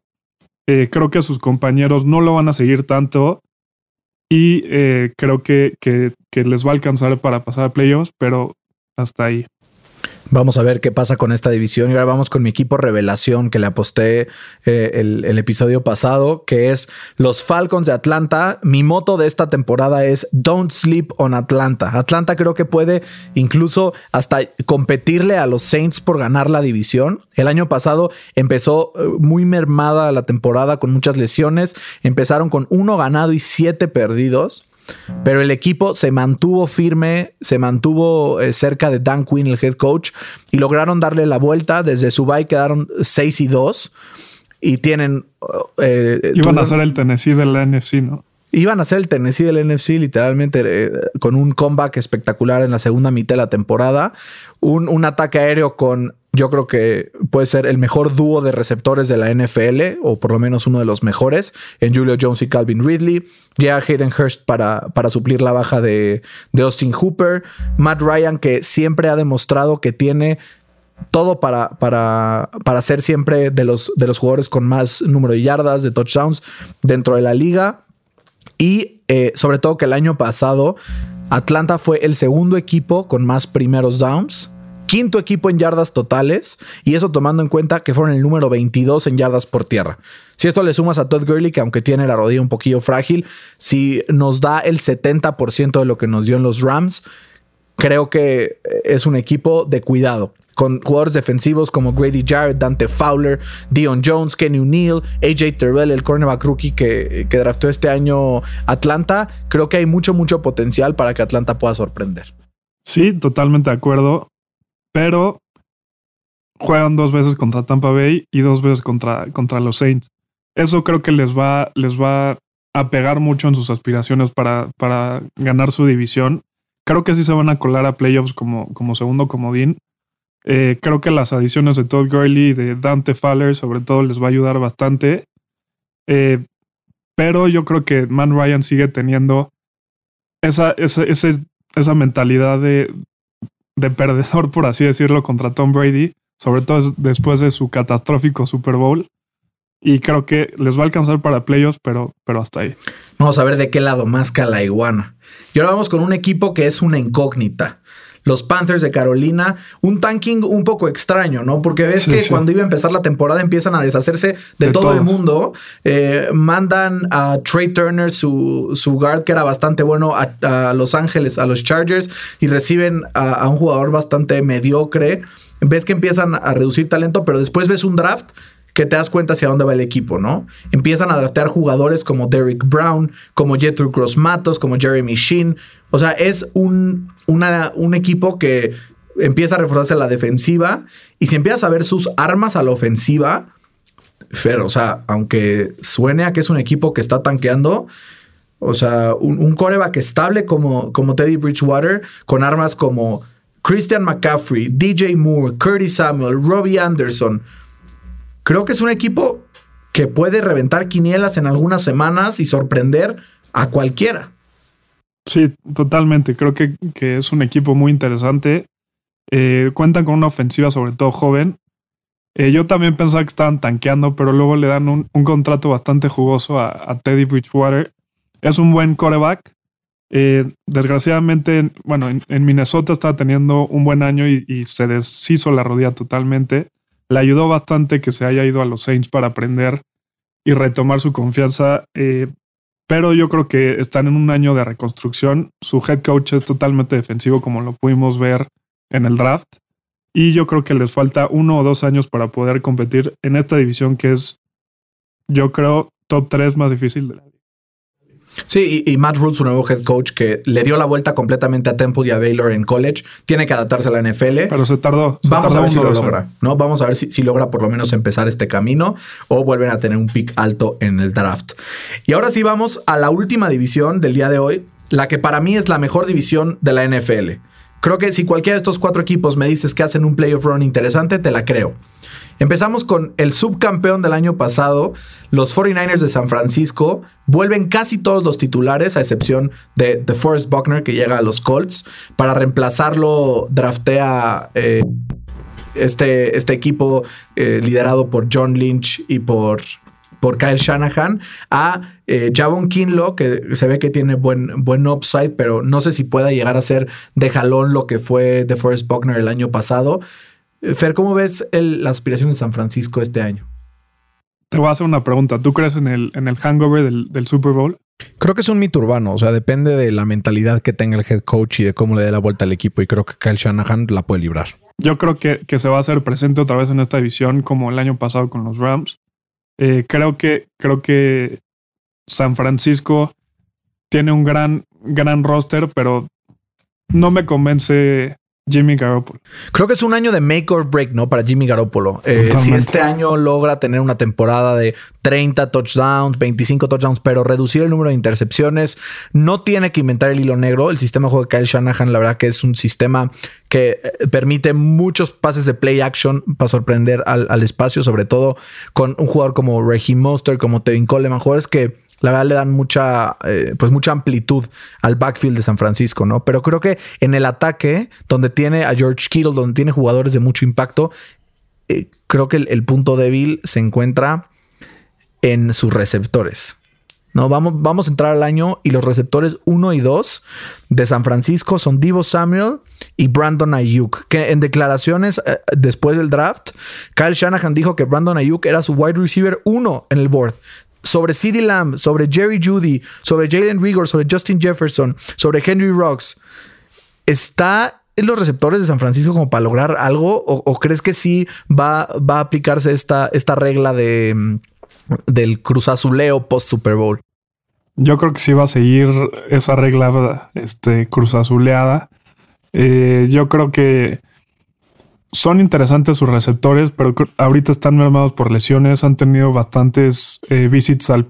eh, creo que sus compañeros no lo van a seguir tanto y eh, creo que, que, les va a alcanzar para pasar a playoffs, pero hasta ahí. Vamos a ver qué pasa con esta división. Y ahora vamos con mi equipo revelación que le aposté eh, el, episodio pasado, que es los Falcons de Atlanta. Mi moto de esta temporada es Don't Sleep on Atlanta. Atlanta creo que puede incluso hasta competirle a los Saints por ganar la división. El año pasado empezó eh, muy mermada la temporada con muchas lesiones. Empezaron con uno ganado y siete perdidos. Pero el equipo se mantuvo firme, se mantuvo eh, cerca de Dan Quinn, el head coach, y lograron darle la vuelta. Desde su bye quedaron 6 y 2 y tienen... Eh, Iban a ser el Tennessee del NFC, ¿no? Iban a ser el Tennessee del NFC literalmente eh, con un comeback espectacular en la segunda mitad de la temporada. Un, un ataque aéreo con yo creo que puede ser el mejor dúo de receptores de la NFL, o por lo menos uno de los mejores, en Julio Jones y Calvin Ridley. Ya Hayden Hurst para, para suplir la baja de, de Austin Hooper. Matt Ryan, que siempre ha demostrado que tiene todo para, para, para ser siempre de los, de los jugadores con más número de yardas, de touchdowns dentro de la liga. Y eh, sobre todo que el año pasado Atlanta fue el segundo equipo con más primeros downs quinto equipo en yardas totales y eso tomando en cuenta que fueron el número 22 en yardas por tierra. Si esto le sumas a Todd Gurley, que aunque tiene la rodilla un poquillo frágil, si nos da el 70% de lo que nos dio en los Rams, creo que es un equipo de cuidado. Con jugadores defensivos como Grady Jarrett, Dante Fowler, Dion Jones, Kenny O'Neill, AJ Terrell, el cornerback rookie que, que draftó este año Atlanta, creo que hay mucho, mucho potencial para que Atlanta pueda sorprender. Sí, totalmente de acuerdo pero juegan dos veces contra Tampa Bay y dos veces contra, contra los Saints. Eso creo que les va, les va a pegar mucho en sus aspiraciones para, para ganar su división. Creo que sí se van a colar a playoffs como, como segundo comodín. Eh, creo que las adiciones de Todd Gurley y de Dante Fowler sobre todo les va a ayudar bastante. Eh, pero yo creo que Man Ryan sigue teniendo esa, esa, esa mentalidad de, de perdedor, por así decirlo, contra Tom Brady, sobre todo después de su catastrófico Super Bowl. Y creo que les va a alcanzar para playoffs, pero, pero hasta ahí. Vamos a ver de qué lado más la iguana. Y ahora vamos con un equipo que es una incógnita los Panthers de Carolina, un tanking un poco extraño, ¿no? Porque ves que cuando iba a empezar la temporada empiezan a deshacerse de, todo el mundo, eh, mandan a Trey Turner, su, su, guard que era bastante bueno, a, Los Ángeles, a los Chargers, y reciben a, un jugador bastante mediocre. Ves que empiezan a reducir talento, pero después ves un draft que te das cuenta hacia dónde va el equipo, ¿no? Empiezan a draftear jugadores como Derrick Brown, como Jethro Cross Matos, como Jeremy Sheen. O sea, es un, un equipo que empieza a reforzarse la defensiva y si empiezas a ver sus armas a la ofensiva, Fer, o sea, aunque suene a que es un equipo que está tanqueando, o sea, un, un coreback estable como, como Teddy Bridgewater, con armas como Christian McCaffrey, DJ Moore, Curtis Samuel, Robbie Anderson. Creo que es un equipo que puede reventar quinielas en algunas semanas y sorprender a cualquiera. Sí, totalmente. Creo que, es un equipo muy interesante. Eh, cuentan con una ofensiva sobre todo joven. Eh, yo también pensaba que estaban tanqueando, pero luego le dan un, contrato bastante jugoso a, Teddy Bridgewater. Es un buen coreback. Eh, desgraciadamente, bueno, en, Minnesota estaba teniendo un buen año y, se deshizo la rodilla totalmente. Le ayudó bastante que se haya ido a los Saints para aprender y retomar su confianza. Eh, pero yo creo que están en un año de reconstrucción. Su head coach es totalmente defensivo, como lo pudimos ver en el draft. Y yo creo que les falta uno o dos años para poder competir en esta división que es, yo creo, top 3 más difícil de la Sí, y, Matt Rule, su nuevo head coach, que le dio la vuelta completamente a Temple y a Baylor en college, tiene que adaptarse a la NFL. Pero se tardó. Vamos a ver si lo logra, ¿no? Vamos a ver si, si, logra por lo menos empezar este camino o vuelven a tener un pick alto en el draft. Y ahora sí vamos a la última división del día de hoy, la que para mí es la mejor división de la NFL. Creo que si cualquiera de estos cuatro equipos me dices que hacen un playoff run interesante, te la creo. Empezamos con el subcampeón del año pasado, los 49ers de San Francisco. Vuelven casi todos los titulares, a excepción de, de Forrest Buckner, que llega a los Colts. Para reemplazarlo, draftea eh, este, este equipo eh, liderado por John Lynch y por por Kyle Shanahan a eh, Javon Kinlo, que se ve que tiene buen, buen upside, pero no sé si pueda llegar a ser de jalón lo que fue de Forrest Buckner el año pasado. Eh, Fer, ¿cómo ves la aspiración de San Francisco este año? Te voy a hacer una pregunta. ¿Tú crees en el, en el hangover del, Super Bowl? Creo que es un mito urbano, o sea, depende de la mentalidad que tenga el head coach y de cómo le dé la vuelta al equipo y creo que Kyle Shanahan la puede librar. Yo creo que, que se va a hacer presente otra vez en esta división como el año pasado con los Rams. Eh, creo que creo que San Francisco tiene un gran gran roster, pero no me convence Jimmy Garoppolo. Creo que es un año de make or break, ¿no? Para Jimmy Garoppolo. Eh, si este año logra tener una temporada de 30 touchdowns, 25 touchdowns, pero reducir el número de intercepciones, no tiene que inventar el hilo negro. El sistema de juego de Kyle Shanahan, la verdad que es un sistema que eh, permite muchos pases de play action para sorprender al, espacio, sobre todo con un jugador como Reggie Monster, como Tevin Coleman, jugadores que la verdad le dan mucha, eh, pues mucha amplitud al backfield de San Francisco, ¿no? Pero creo que en el ataque, donde tiene a George Kittle, donde tiene jugadores de mucho impacto, eh, creo que el, punto débil se encuentra en sus receptores. No, vamos, vamos a entrar al año y los receptores 1 y 2 de San Francisco son Divo Samuel y Brandon Ayuk, que en declaraciones eh, después del draft, Kyle Shanahan dijo que Brandon Ayuk era su wide receiver 1 en el board sobre CeeDee Lamb, sobre Jerry Judy, sobre Jalen Rigor, sobre Justin Jefferson, sobre Henry Rocks, ¿está en los receptores de San Francisco como para lograr algo? ¿O, crees que sí va, va, a aplicarse esta, esta regla de, mm, del cruzazuleo post Super Bowl? Yo creo que sí va a seguir esa regla este, cruzazuleada. Eh, yo creo que son interesantes sus receptores, pero ahorita están mermados por lesiones. Han tenido bastantes eh, visits al,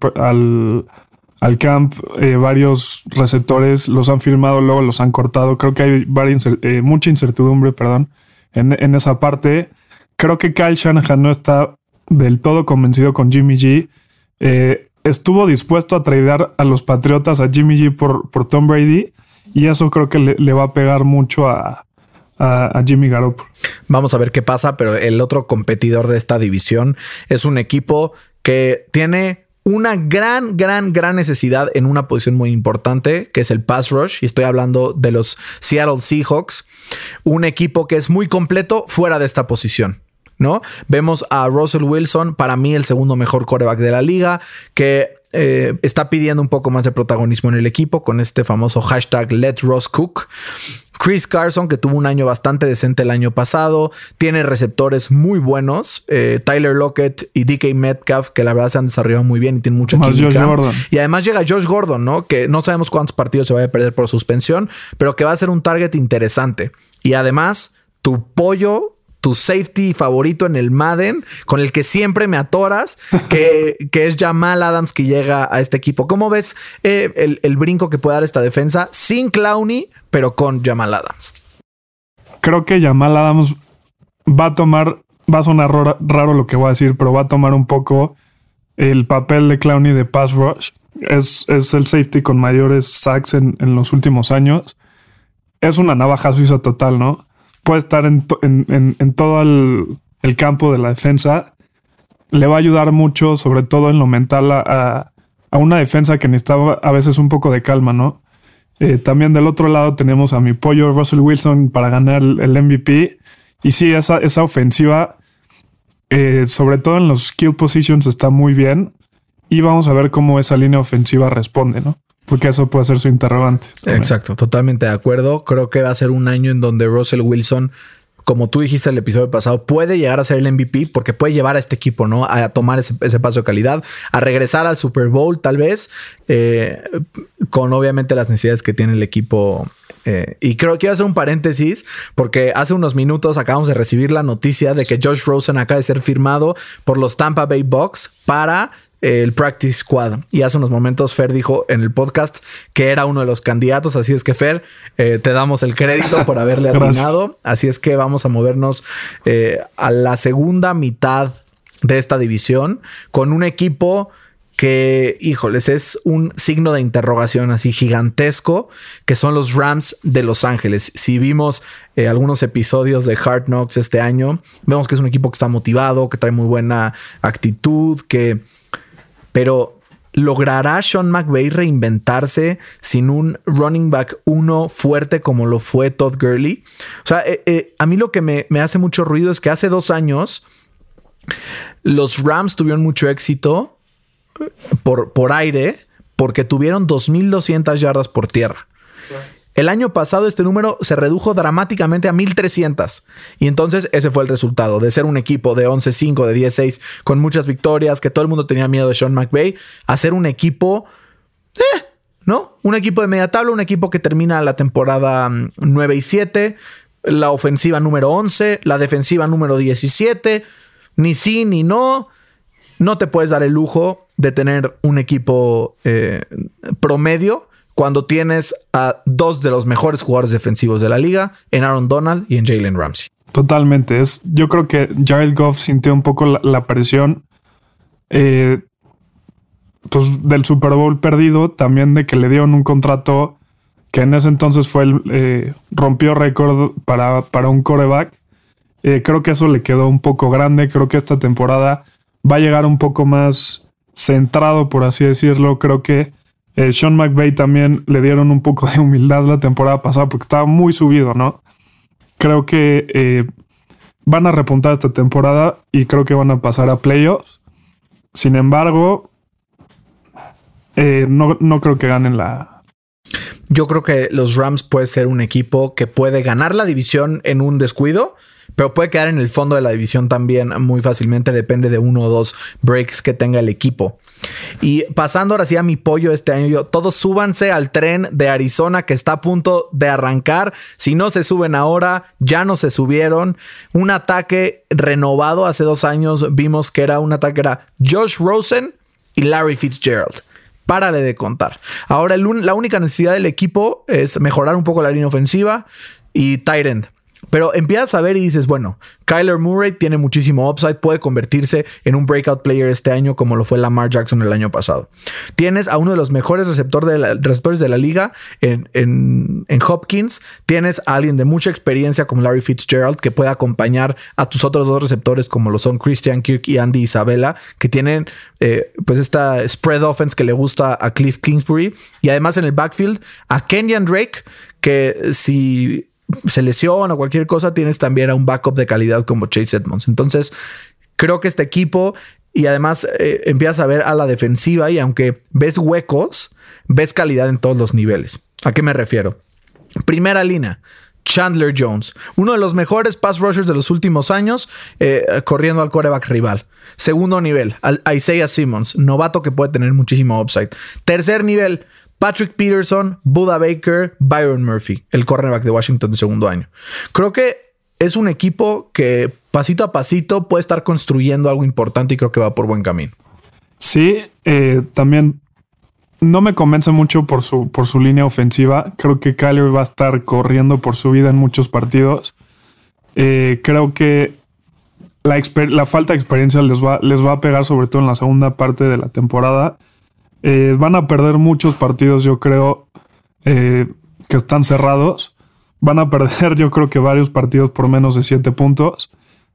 al, camp. Eh, varios receptores los han firmado, luego los han cortado. Creo que hay eh, mucha incertidumbre, perdón, en, esa parte. Creo que Kyle Shanahan no está del todo convencido con Jimmy G. estuvo dispuesto a tradear a los Patriotas a Jimmy G por, por Tom Brady. Y eso creo que le va a pegar mucho a, a, Jimmy Garoppolo. Vamos a ver qué pasa, pero el otro competidor de esta división es un equipo que tiene una gran, gran, gran necesidad en una posición muy importante, que es el pass rush. Y estoy hablando de los Seattle Seahawks, un equipo que es muy completo fuera de esta posición. ¿No? Vemos a Russell Wilson, para mí el segundo mejor coreback de la liga, que eh, está pidiendo un poco más de protagonismo en el equipo con este famoso hashtag Let Ross Cook. Chris Carson, que tuvo un año bastante decente el año pasado, tiene receptores muy buenos. Eh, Tyler Lockett y DK Metcalf, que la verdad se han desarrollado muy bien y tienen mucha química. Y además llega Josh Gordon, ¿no? Que no sabemos cuántos partidos se vaya a perder por suspensión, pero que va a ser un target interesante. Y además, tu pollo tu safety favorito en el Madden, con el que siempre me atoras, <laughs> que, que es Jamal Adams que llega a este equipo. ¿Cómo ves eh, el, el, brinco que puede dar esta defensa sin Clowney, pero con Jamal Adams? Creo que Jamal Adams va a tomar, va a sonar raro, lo que voy a decir, pero va a tomar un poco el papel de Clowney de pass rush. Es, es el safety con mayores sacks en, en los últimos años. Es una navaja suiza total, ¿no? Puede estar en, todo el el campo de la defensa, le va a ayudar mucho, sobre todo en lo mental, a, a una defensa que necesitaba a veces un poco de calma, ¿no? Eh, también del otro lado tenemos a mi pollo Russell Wilson para ganar el, MVP. Y sí, esa, esa ofensiva, eh, sobre todo en los skill positions, está muy bien. Y vamos a ver cómo esa línea ofensiva responde, ¿no? Porque eso puede ser su interrogante. Exacto, totalmente de acuerdo. Creo que va a ser un año en donde Russell Wilson como tú dijiste el episodio pasado, puede llegar a ser el MVP porque puede llevar a este equipo, ¿no? A tomar ese, paso de calidad, a regresar al Super Bowl tal vez, eh, con obviamente las necesidades que tiene el equipo. Eh, y creo quiero hacer un paréntesis porque hace unos minutos acabamos de recibir la noticia de que Josh Rosen acaba de ser firmado por los Tampa Bay Bucks para el Practice Squad. Y hace unos momentos Fer dijo en el podcast que era uno de los candidatos. Así es que Fer, eh, te damos el crédito por haberle <laughs> atinado. Así es que vamos a movernos eh, a la segunda mitad de esta división con un equipo que, híjoles, es un signo de interrogación así gigantesco, que son los Rams de Los Ángeles. Si vimos eh, algunos episodios de Hard Knocks este año, vemos que es un equipo que está motivado, que trae muy buena actitud, que pero ¿logrará Sean McVay reinventarse sin un running back uno fuerte como lo fue Todd Gurley? O sea, eh, eh, a mí lo que me, hace mucho ruido es que hace dos años los Rams tuvieron mucho éxito por, por aire porque tuvieron 2.200 yardas por tierra. El año pasado este número se redujo dramáticamente a 1300. Y entonces ese fue el resultado de ser un equipo de 11-5, de 10-6, con muchas victorias, que todo el mundo tenía miedo de Sean McVay, a ser un equipo... Eh, ¿No? Un equipo de media tabla, un equipo que termina la temporada 9 mm, y 7, la ofensiva número 11, la defensiva número 17, ni sí ni no. No te puedes dar el lujo de tener un equipo eh, promedio cuando tienes a dos de los mejores jugadores defensivos de la liga, en Aaron Donald y en Jalen Ramsey. Totalmente. Es, yo creo que Jared Goff sintió un poco la, presión eh, pues, del Super Bowl perdido, también de que le dieron un contrato que en ese entonces fue el, eh, rompió récord para, para, un coreback. Eh, creo que eso le quedó un poco grande. Creo que esta temporada va a llegar un poco más centrado, por así decirlo. Creo que eh, Sean McVay también le dieron un poco de humildad la temporada pasada porque estaba muy subido, ¿no? Creo que eh, van a repuntar esta temporada y creo que van a pasar a playoffs. Sin embargo, eh, no, no creo que ganen la, yo creo que los Rams puede ser un equipo que puede ganar la división en un descuido, pero puede quedar en el fondo de la división también muy fácilmente. Depende de uno o dos breaks que tenga el equipo. Y pasando ahora sí a mi pollo este año, todos súbanse al tren de Arizona que está a punto de arrancar. Si no se suben ahora, ya no se subieron. Un ataque renovado hace dos años vimos que era un ataque era Josh Rosen y Larry Fitzgerald. Párale de contar. Ahora la única necesidad del equipo es mejorar un poco la línea ofensiva y tight end. Pero empiezas a ver y dices, bueno, Kyler Murray tiene muchísimo upside, puede convertirse en un breakout player este año como lo fue Lamar Jackson el año pasado. Tienes a uno de los mejores receptores de la, receptores de la liga en, en, Hopkins. Tienes a alguien de mucha experiencia como Larry Fitzgerald que puede acompañar a tus otros dos receptores como lo son Christian Kirk y Andy Isabella, que tienen eh, pues esta spread offense que le gusta a Cliff Kingsbury. Y además en el backfield a Kenyan Drake, que si se lesiona o cualquier cosa, tienes también a un backup de calidad como Chase Edmonds. Entonces, creo que este equipo y además eh, empiezas a ver a la defensiva y aunque ves huecos, ves calidad en todos los niveles. ¿A qué me refiero? Primera línea. Chandler Jones, uno de los mejores pass rushers de los últimos años, eh, corriendo al coreback rival. Segundo nivel, Isaiah Simmons, novato que puede tener muchísimo upside. Tercer nivel, Patrick Peterson, Buda Baker, Byron Murphy, el cornerback de Washington de segundo año. Creo que es un equipo que pasito a pasito puede estar construyendo algo importante y creo que va por buen camino. Sí, eh, también no me convence mucho por su, por su línea ofensiva. Creo que Kyler va a estar corriendo por su vida en muchos partidos. Eh, creo que la, la, falta de experiencia les va, les va a pegar sobre todo en la segunda parte de la temporada. Eh, van a perder muchos partidos, yo creo, eh, que están cerrados. Van a perder, <laughs> yo creo que varios partidos por menos de 7 puntos.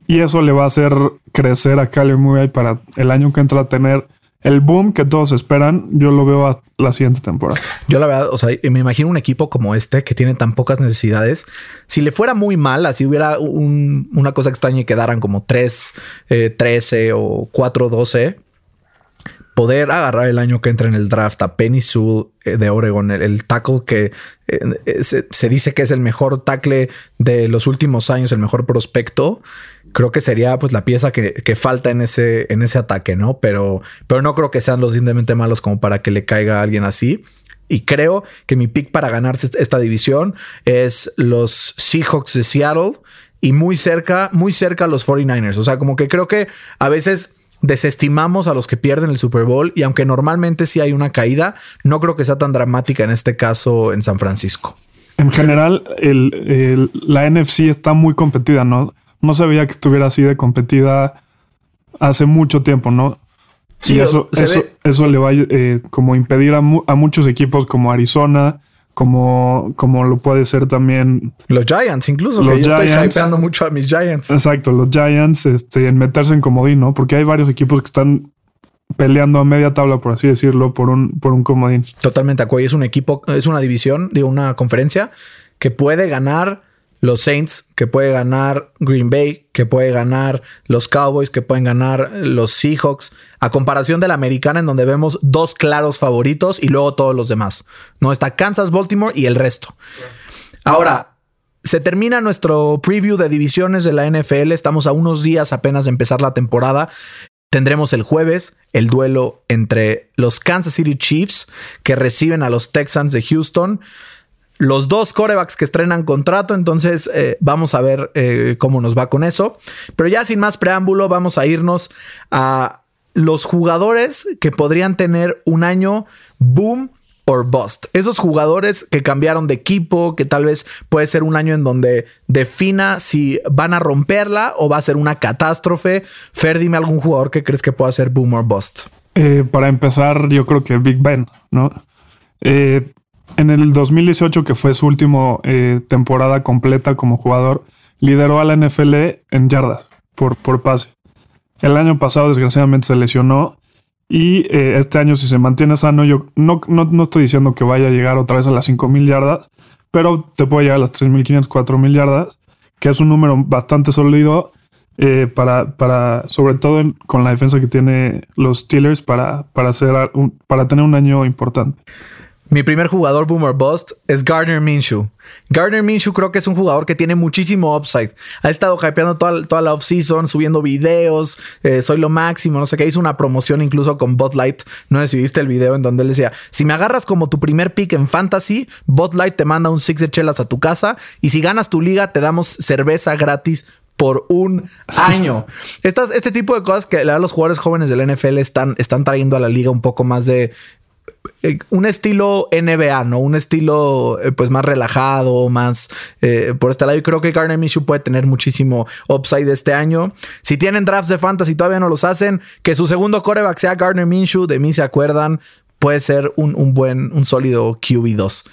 Y eso le va a hacer crecer a Kyler Murray para el año que entra a tener el boom que todos esperan. Yo lo veo a la siguiente temporada. Yo la verdad, o sea, me imagino un equipo como este que tiene tan pocas necesidades. Si le fuera muy mal, así hubiera una cosa extraña y quedaran como 3, 13 eh, o 4, 12 poder agarrar el año que entra en el draft a Penny Sewell eh, de Oregon, el, tackle que eh, eh, se, dice que es el mejor tackle de los últimos años, el mejor prospecto, creo que sería pues la pieza que, falta en ese, en ese ataque, ¿no? Pero, pero no creo que sean los suficientemente malos como para que le caiga a alguien así. Y creo que mi pick para ganarse esta división es los Seahawks de Seattle y muy cerca, muy cerca los 49ers. O sea, como que creo que a veces desestimamos a los que pierden el Super Bowl y aunque normalmente sí hay una caída, no creo que sea tan dramática en este caso en San Francisco. En general, el, la NFC está muy competida, ¿no? No se veía que estuviera así de competida hace mucho tiempo, ¿no? Sí, eso, eso, eso, le va a eh, como impedir a, a muchos equipos como Arizona, como, como lo puede ser también los Giants, incluso los que yo estoy hypeando mucho a mis Giants. Exacto, los Giants este, en meterse en comodín, ¿no? Porque hay varios equipos que están peleando a media tabla, por así decirlo, por un, por un comodín. Totalmente, Acuay es un equipo, es una división de una conferencia que puede ganar los Saints, que puede ganar Green Bay, que puede ganar los Cowboys, que pueden ganar los Seahawks, a comparación de la americana en donde vemos dos claros favoritos y luego todos los demás. No está Kansas, Baltimore y el resto. Ahora, se termina nuestro preview de divisiones de la NFL. Estamos a unos días apenas de empezar la temporada. Tendremos el jueves el duelo entre los Kansas City Chiefs que reciben a los Texans de Houston los dos corebacks que estrenan contrato, entonces eh, vamos a ver eh, cómo nos va con eso. Pero ya sin más preámbulo, vamos a irnos a los jugadores que podrían tener un año boom or bust. Esos jugadores que cambiaron de equipo, que tal vez puede ser un año en donde defina si van a romperla o va a ser una catástrofe. Fer, dime algún jugador que crees que pueda ser boom or bust. Eh, para empezar, yo creo que Big Ben, ¿no? En el 2018, que fue su última eh, temporada completa como jugador, lideró a la NFL en yardas por, por pase. El año pasado, desgraciadamente, se lesionó. Y eh, este año, si se mantiene sano, yo no, no, estoy diciendo que vaya a llegar otra vez a las 5.000 yardas, pero te puede llegar a las 3.500, 4.000 yardas, que es un número bastante sólido eh, para, para, sobre todo con la defensa que tiene los Steelers, para, para, hacer para tener un año importante. Mi primer jugador boomer bust es Gardner Minshew. Gardner Minshew creo que es un jugador que tiene muchísimo upside. Ha estado hypeando toda, toda la offseason, subiendo videos, eh, soy lo máximo, no sé qué. Hizo una promoción incluso con Bot Light. No sé si viste el video en donde él decía: Si me agarras como tu primer pick en fantasy, Bot Light te manda un six de chelas a tu casa. Y si ganas tu liga, te damos cerveza gratis por un año. <laughs> Estas, este tipo de cosas que los jugadores jóvenes del NFL están, están trayendo a la liga un poco más de un estilo NBA, ¿no? Un estilo eh, pues más relajado, más eh, por este lado. Y creo que Garner Minshew puede tener muchísimo upside este año. Si tienen drafts de fantasy todavía no los hacen, que su segundo coreback sea Garner Minshew, de mí se acuerdan, puede ser un, buen, un sólido QB2.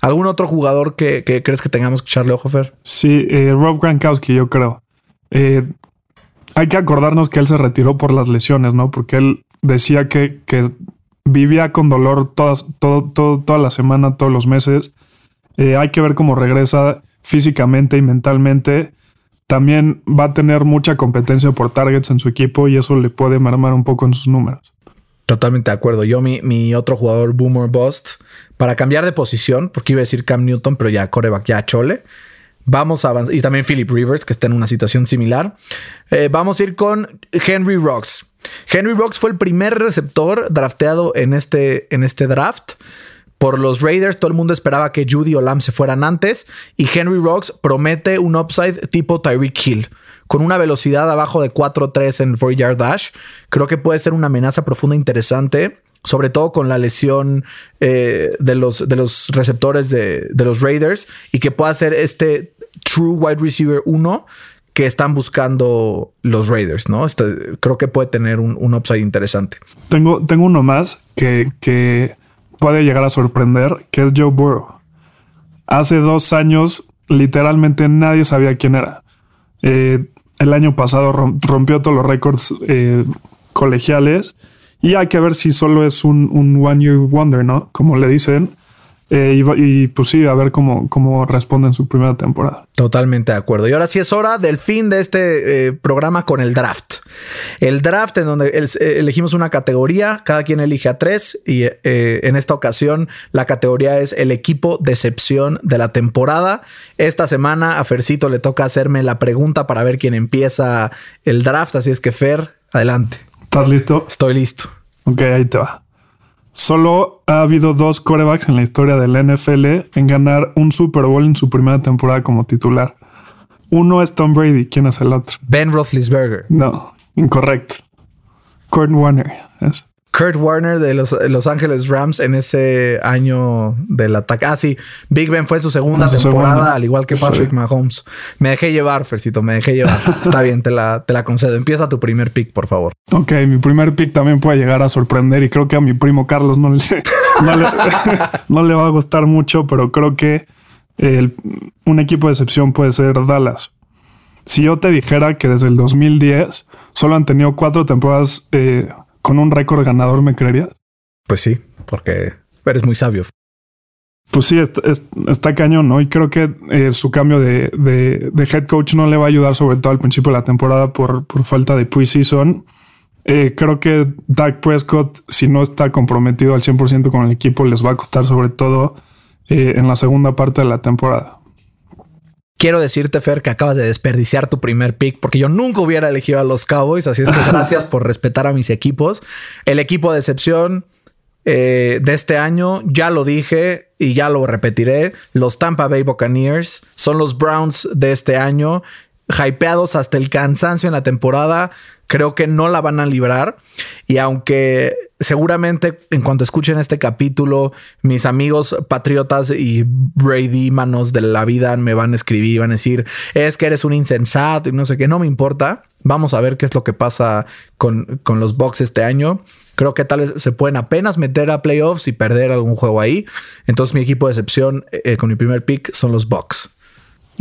¿Algún otro jugador que, crees que tengamos que echarle ojo, Fer? Sí, Rob Gronkowski, yo creo. hay que acordarnos que él se retiró por las lesiones, ¿no? Porque él decía que, que vivía con dolor todas, todo, todo, toda la semana, todos los meses. Eh, hay que ver cómo regresa físicamente y mentalmente. También va a tener mucha competencia por targets en su equipo y eso le puede mermar un poco en sus números. Totalmente de acuerdo. Yo, mi, mi otro jugador, Boomer Bust, para cambiar de posición, porque iba a decir Cam Newton, pero ya coreback, ya chole. Vamos a avanzar. Y también Philip Rivers, que está en una situación similar. Eh, vamos a ir con Henry Rocks. Henry Rocks fue el primer receptor drafteado en este, en este draft. Por los Raiders, todo el mundo esperaba que Judy o Lamb se fueran antes. Y Henry Rocks promete un upside tipo Tyreek Hill. Con una velocidad abajo de 4-3 en 4 yard dash. Creo que puede ser una amenaza profunda interesante sobre todo con la lesión eh, de, los, de los receptores de, de, los Raiders y que pueda ser este true wide receiver 1 que están buscando los Raiders, ¿no? Este, creo que puede tener un, upside interesante. Tengo, tengo uno más que, que puede llegar a sorprender, que es Joe Burrow. Hace dos años, literalmente nadie sabía quién era. Eh, el año pasado rompió todos los récords eh, colegiales y hay que ver si solo es un, un one year wonder, ¿no? Como le dicen. Eh, y, pues sí, a ver cómo, cómo responde en su primera temporada. Totalmente de acuerdo. Y ahora sí es hora del fin de este eh, programa con el draft. El draft en donde eh, elegimos una categoría, cada quien elige a tres y en esta ocasión la categoría es el equipo decepción de la temporada. Esta semana a Fercito le toca hacerme la pregunta para ver quién empieza el draft, así es que Fer, adelante. ¿Estás listo? Estoy listo. Ok, ahí te va. Solo ha habido dos corebacks en la historia del NFL en ganar un Super Bowl en su primera temporada como titular. Uno es Tom Brady. ¿Quién es el otro? Ben Roethlisberger. No, incorrecto. Kurt Warner. Kurt Warner de los, Los Ángeles Rams en ese año del ataque. Ah, sí. Big Ben fue su segunda temporada, al igual que Patrick Mahomes. Me dejé llevar, Fercito, me dejé llevar. <laughs> Está bien, te la, te la concedo. Empieza tu primer pick, por favor. Ok, mi primer pick también puede llegar a sorprender y creo que a mi primo Carlos no le, no le, <laughs> va a gustar mucho, pero creo que un equipo de excepción puede ser Dallas. Si yo te dijera que desde el 2010 solo han tenido cuatro temporadas eh, con un récord ganador, ¿me creerías? Pues sí, porque eres muy sabio. Pues sí, está, cañón, ¿no? Y creo que eh, su cambio de, head coach no le va a ayudar, sobre todo al principio de la temporada, por, falta de preseason. Eh, creo que Dak Prescott, si no está comprometido al 100% con el equipo, les va a costar sobre todo eh, en la segunda parte de la temporada. Quiero decirte, Fer, que acabas de desperdiciar tu primer pick porque yo nunca hubiera elegido a los Cowboys. Así es que <laughs> gracias por respetar a mis equipos. El equipo de excepción eh, de este año, ya lo dije y ya lo repetiré. Los Tampa Bay Buccaneers son los Browns de este año hypeados hasta el cansancio en la temporada. Creo que no la van a librar. Y aunque seguramente en cuanto escuchen este capítulo, mis amigos patriotas y Brady manos de la vida me van a escribir y van a decir, es que eres un insensato y no sé qué, no me importa. Vamos a ver qué es lo que pasa con, con los Bucks este año. Creo que tal vez se pueden apenas meter a playoffs y perder algún juego ahí. Entonces mi equipo de excepción eh, con mi primer pick son los Bucks.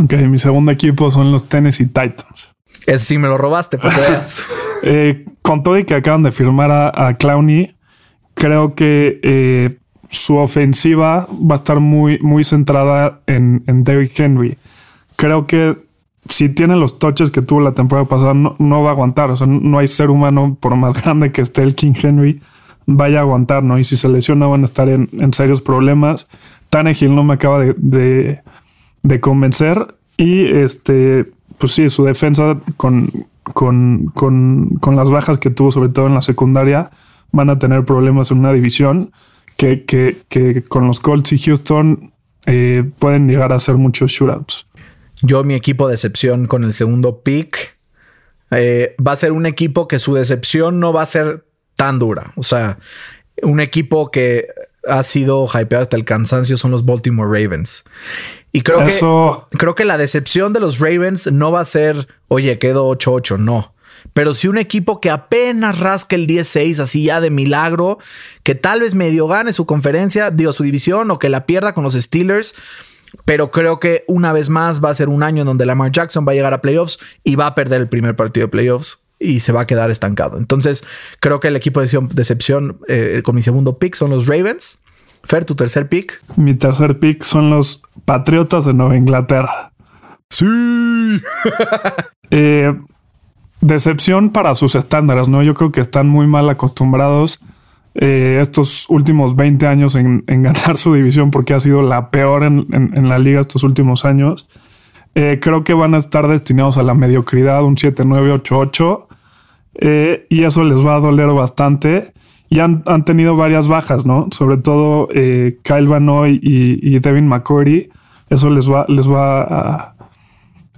Ok, mi segundo equipo son los Tennessee Titans. Ese sí me lo robaste, porque <laughs> eh, con todo y que acaban de firmar a, Clowney, creo que eh, su ofensiva va a estar muy, muy centrada en, en Derrick Henry. Creo que si tiene los toches que tuvo la temporada pasada, no, va a aguantar. O sea, no hay ser humano, por más <laughs> grande que esté el King Henry, vaya a aguantar, ¿no? Y si se lesiona, van a estar en, serios problemas. Tannehill no me acaba de de convencer. Y este, pues sí, su defensa con, con, con, las bajas que tuvo, sobre todo en la secundaria, van a tener problemas en una división que, que, con los Colts y Houston eh, pueden llegar a hacer muchos shootouts. Yo, mi equipo de excepción con el segundo pick eh, va a ser un equipo que su decepción no va a ser tan dura. O sea, un equipo que ha sido hypeado hasta el cansancio son los Baltimore Ravens. Y creo que creo que la decepción de los Ravens no va a ser, oye, quedó 8-8, no. Pero si un equipo que apenas rasca el 10-6, así ya de milagro, que tal vez medio gane su conferencia, dio su división o que la pierda con los Steelers. Pero creo que una vez más va a ser un año en donde Lamar Jackson va a llegar a playoffs y va a perder el primer partido de playoffs y se va a quedar estancado. Entonces, creo que el equipo de decepción eh, con mi segundo pick son los Ravens. Fer, tu tercer pick. Mi tercer pick son los Patriotas de Nueva Inglaterra. Sí. <laughs> Eh, decepción para sus estándares, ¿no? Yo creo que están muy mal acostumbrados eh, estos últimos 20 años en, <laughs> ganar su división porque ha sido la peor en, la liga estos últimos años. Eh, creo que van a estar destinados a la mediocridad, un 7-9-8-8. y eso les va a doler bastante y han, tenido varias bajas, ¿no? Sobre todo eh, Kyle Van y, Devin McCurdy. Eso les va, les va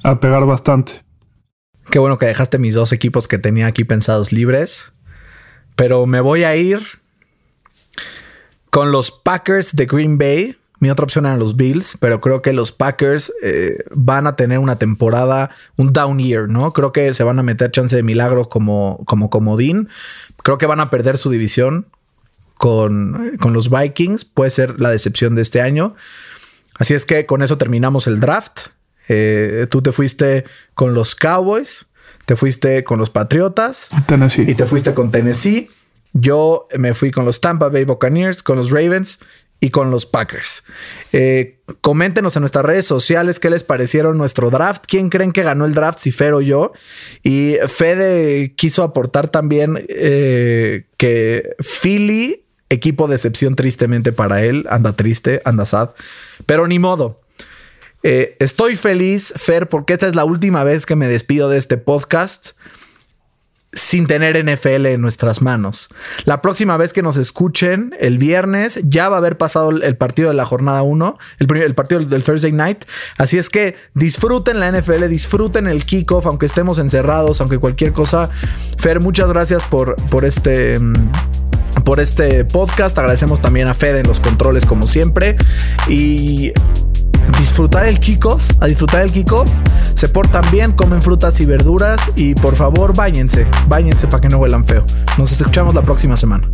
a, pegar bastante. Qué bueno que dejaste mis dos equipos que tenía aquí pensados libres. Pero me voy a ir con los Packers de Green Bay. Mi otra opción eran los Bills, pero creo que los Packers eh, van a tener una temporada, un down year, ¿no? Creo que se van a meter chance de milagro como, como comodín. Creo que van a perder su división con, los Vikings. Puede ser la decepción de este año. Así es que con eso terminamos el draft. Eh, tú te fuiste con los Cowboys. te fuiste con los Patriotas Tennessee. y te fuiste con Tennessee. Yo me fui con los Tampa Bay Buccaneers, con los Ravens y con los Packers. Eh, coméntenos en nuestras redes sociales qué les parecieron nuestro draft. ¿Quién creen que ganó el draft? Si Fer o yo. Y Fede quiso aportar también eh, que Philly, equipo de excepción tristemente para él, anda triste, anda sad. Pero ni modo. Eh, estoy feliz, Fer, porque esta es la última vez que me despido de este podcast sin tener NFL en nuestras manos. La próxima vez que nos escuchen, el viernes, ya va a haber pasado el partido de la jornada 1, el, partido del Thursday Night. Así es que disfruten la NFL, disfruten el kickoff, aunque estemos encerrados, aunque cualquier cosa. Fer, muchas gracias por, por este... mm, por este podcast. Agradecemos también a Fede en los controles, como siempre. Y disfrutar el kickoff, a disfrutar el kickoff. Se portan bien, comen frutas y verduras. Y por favor, váyanse, váyanse para que no huelan feo. Nos escuchamos la próxima semana.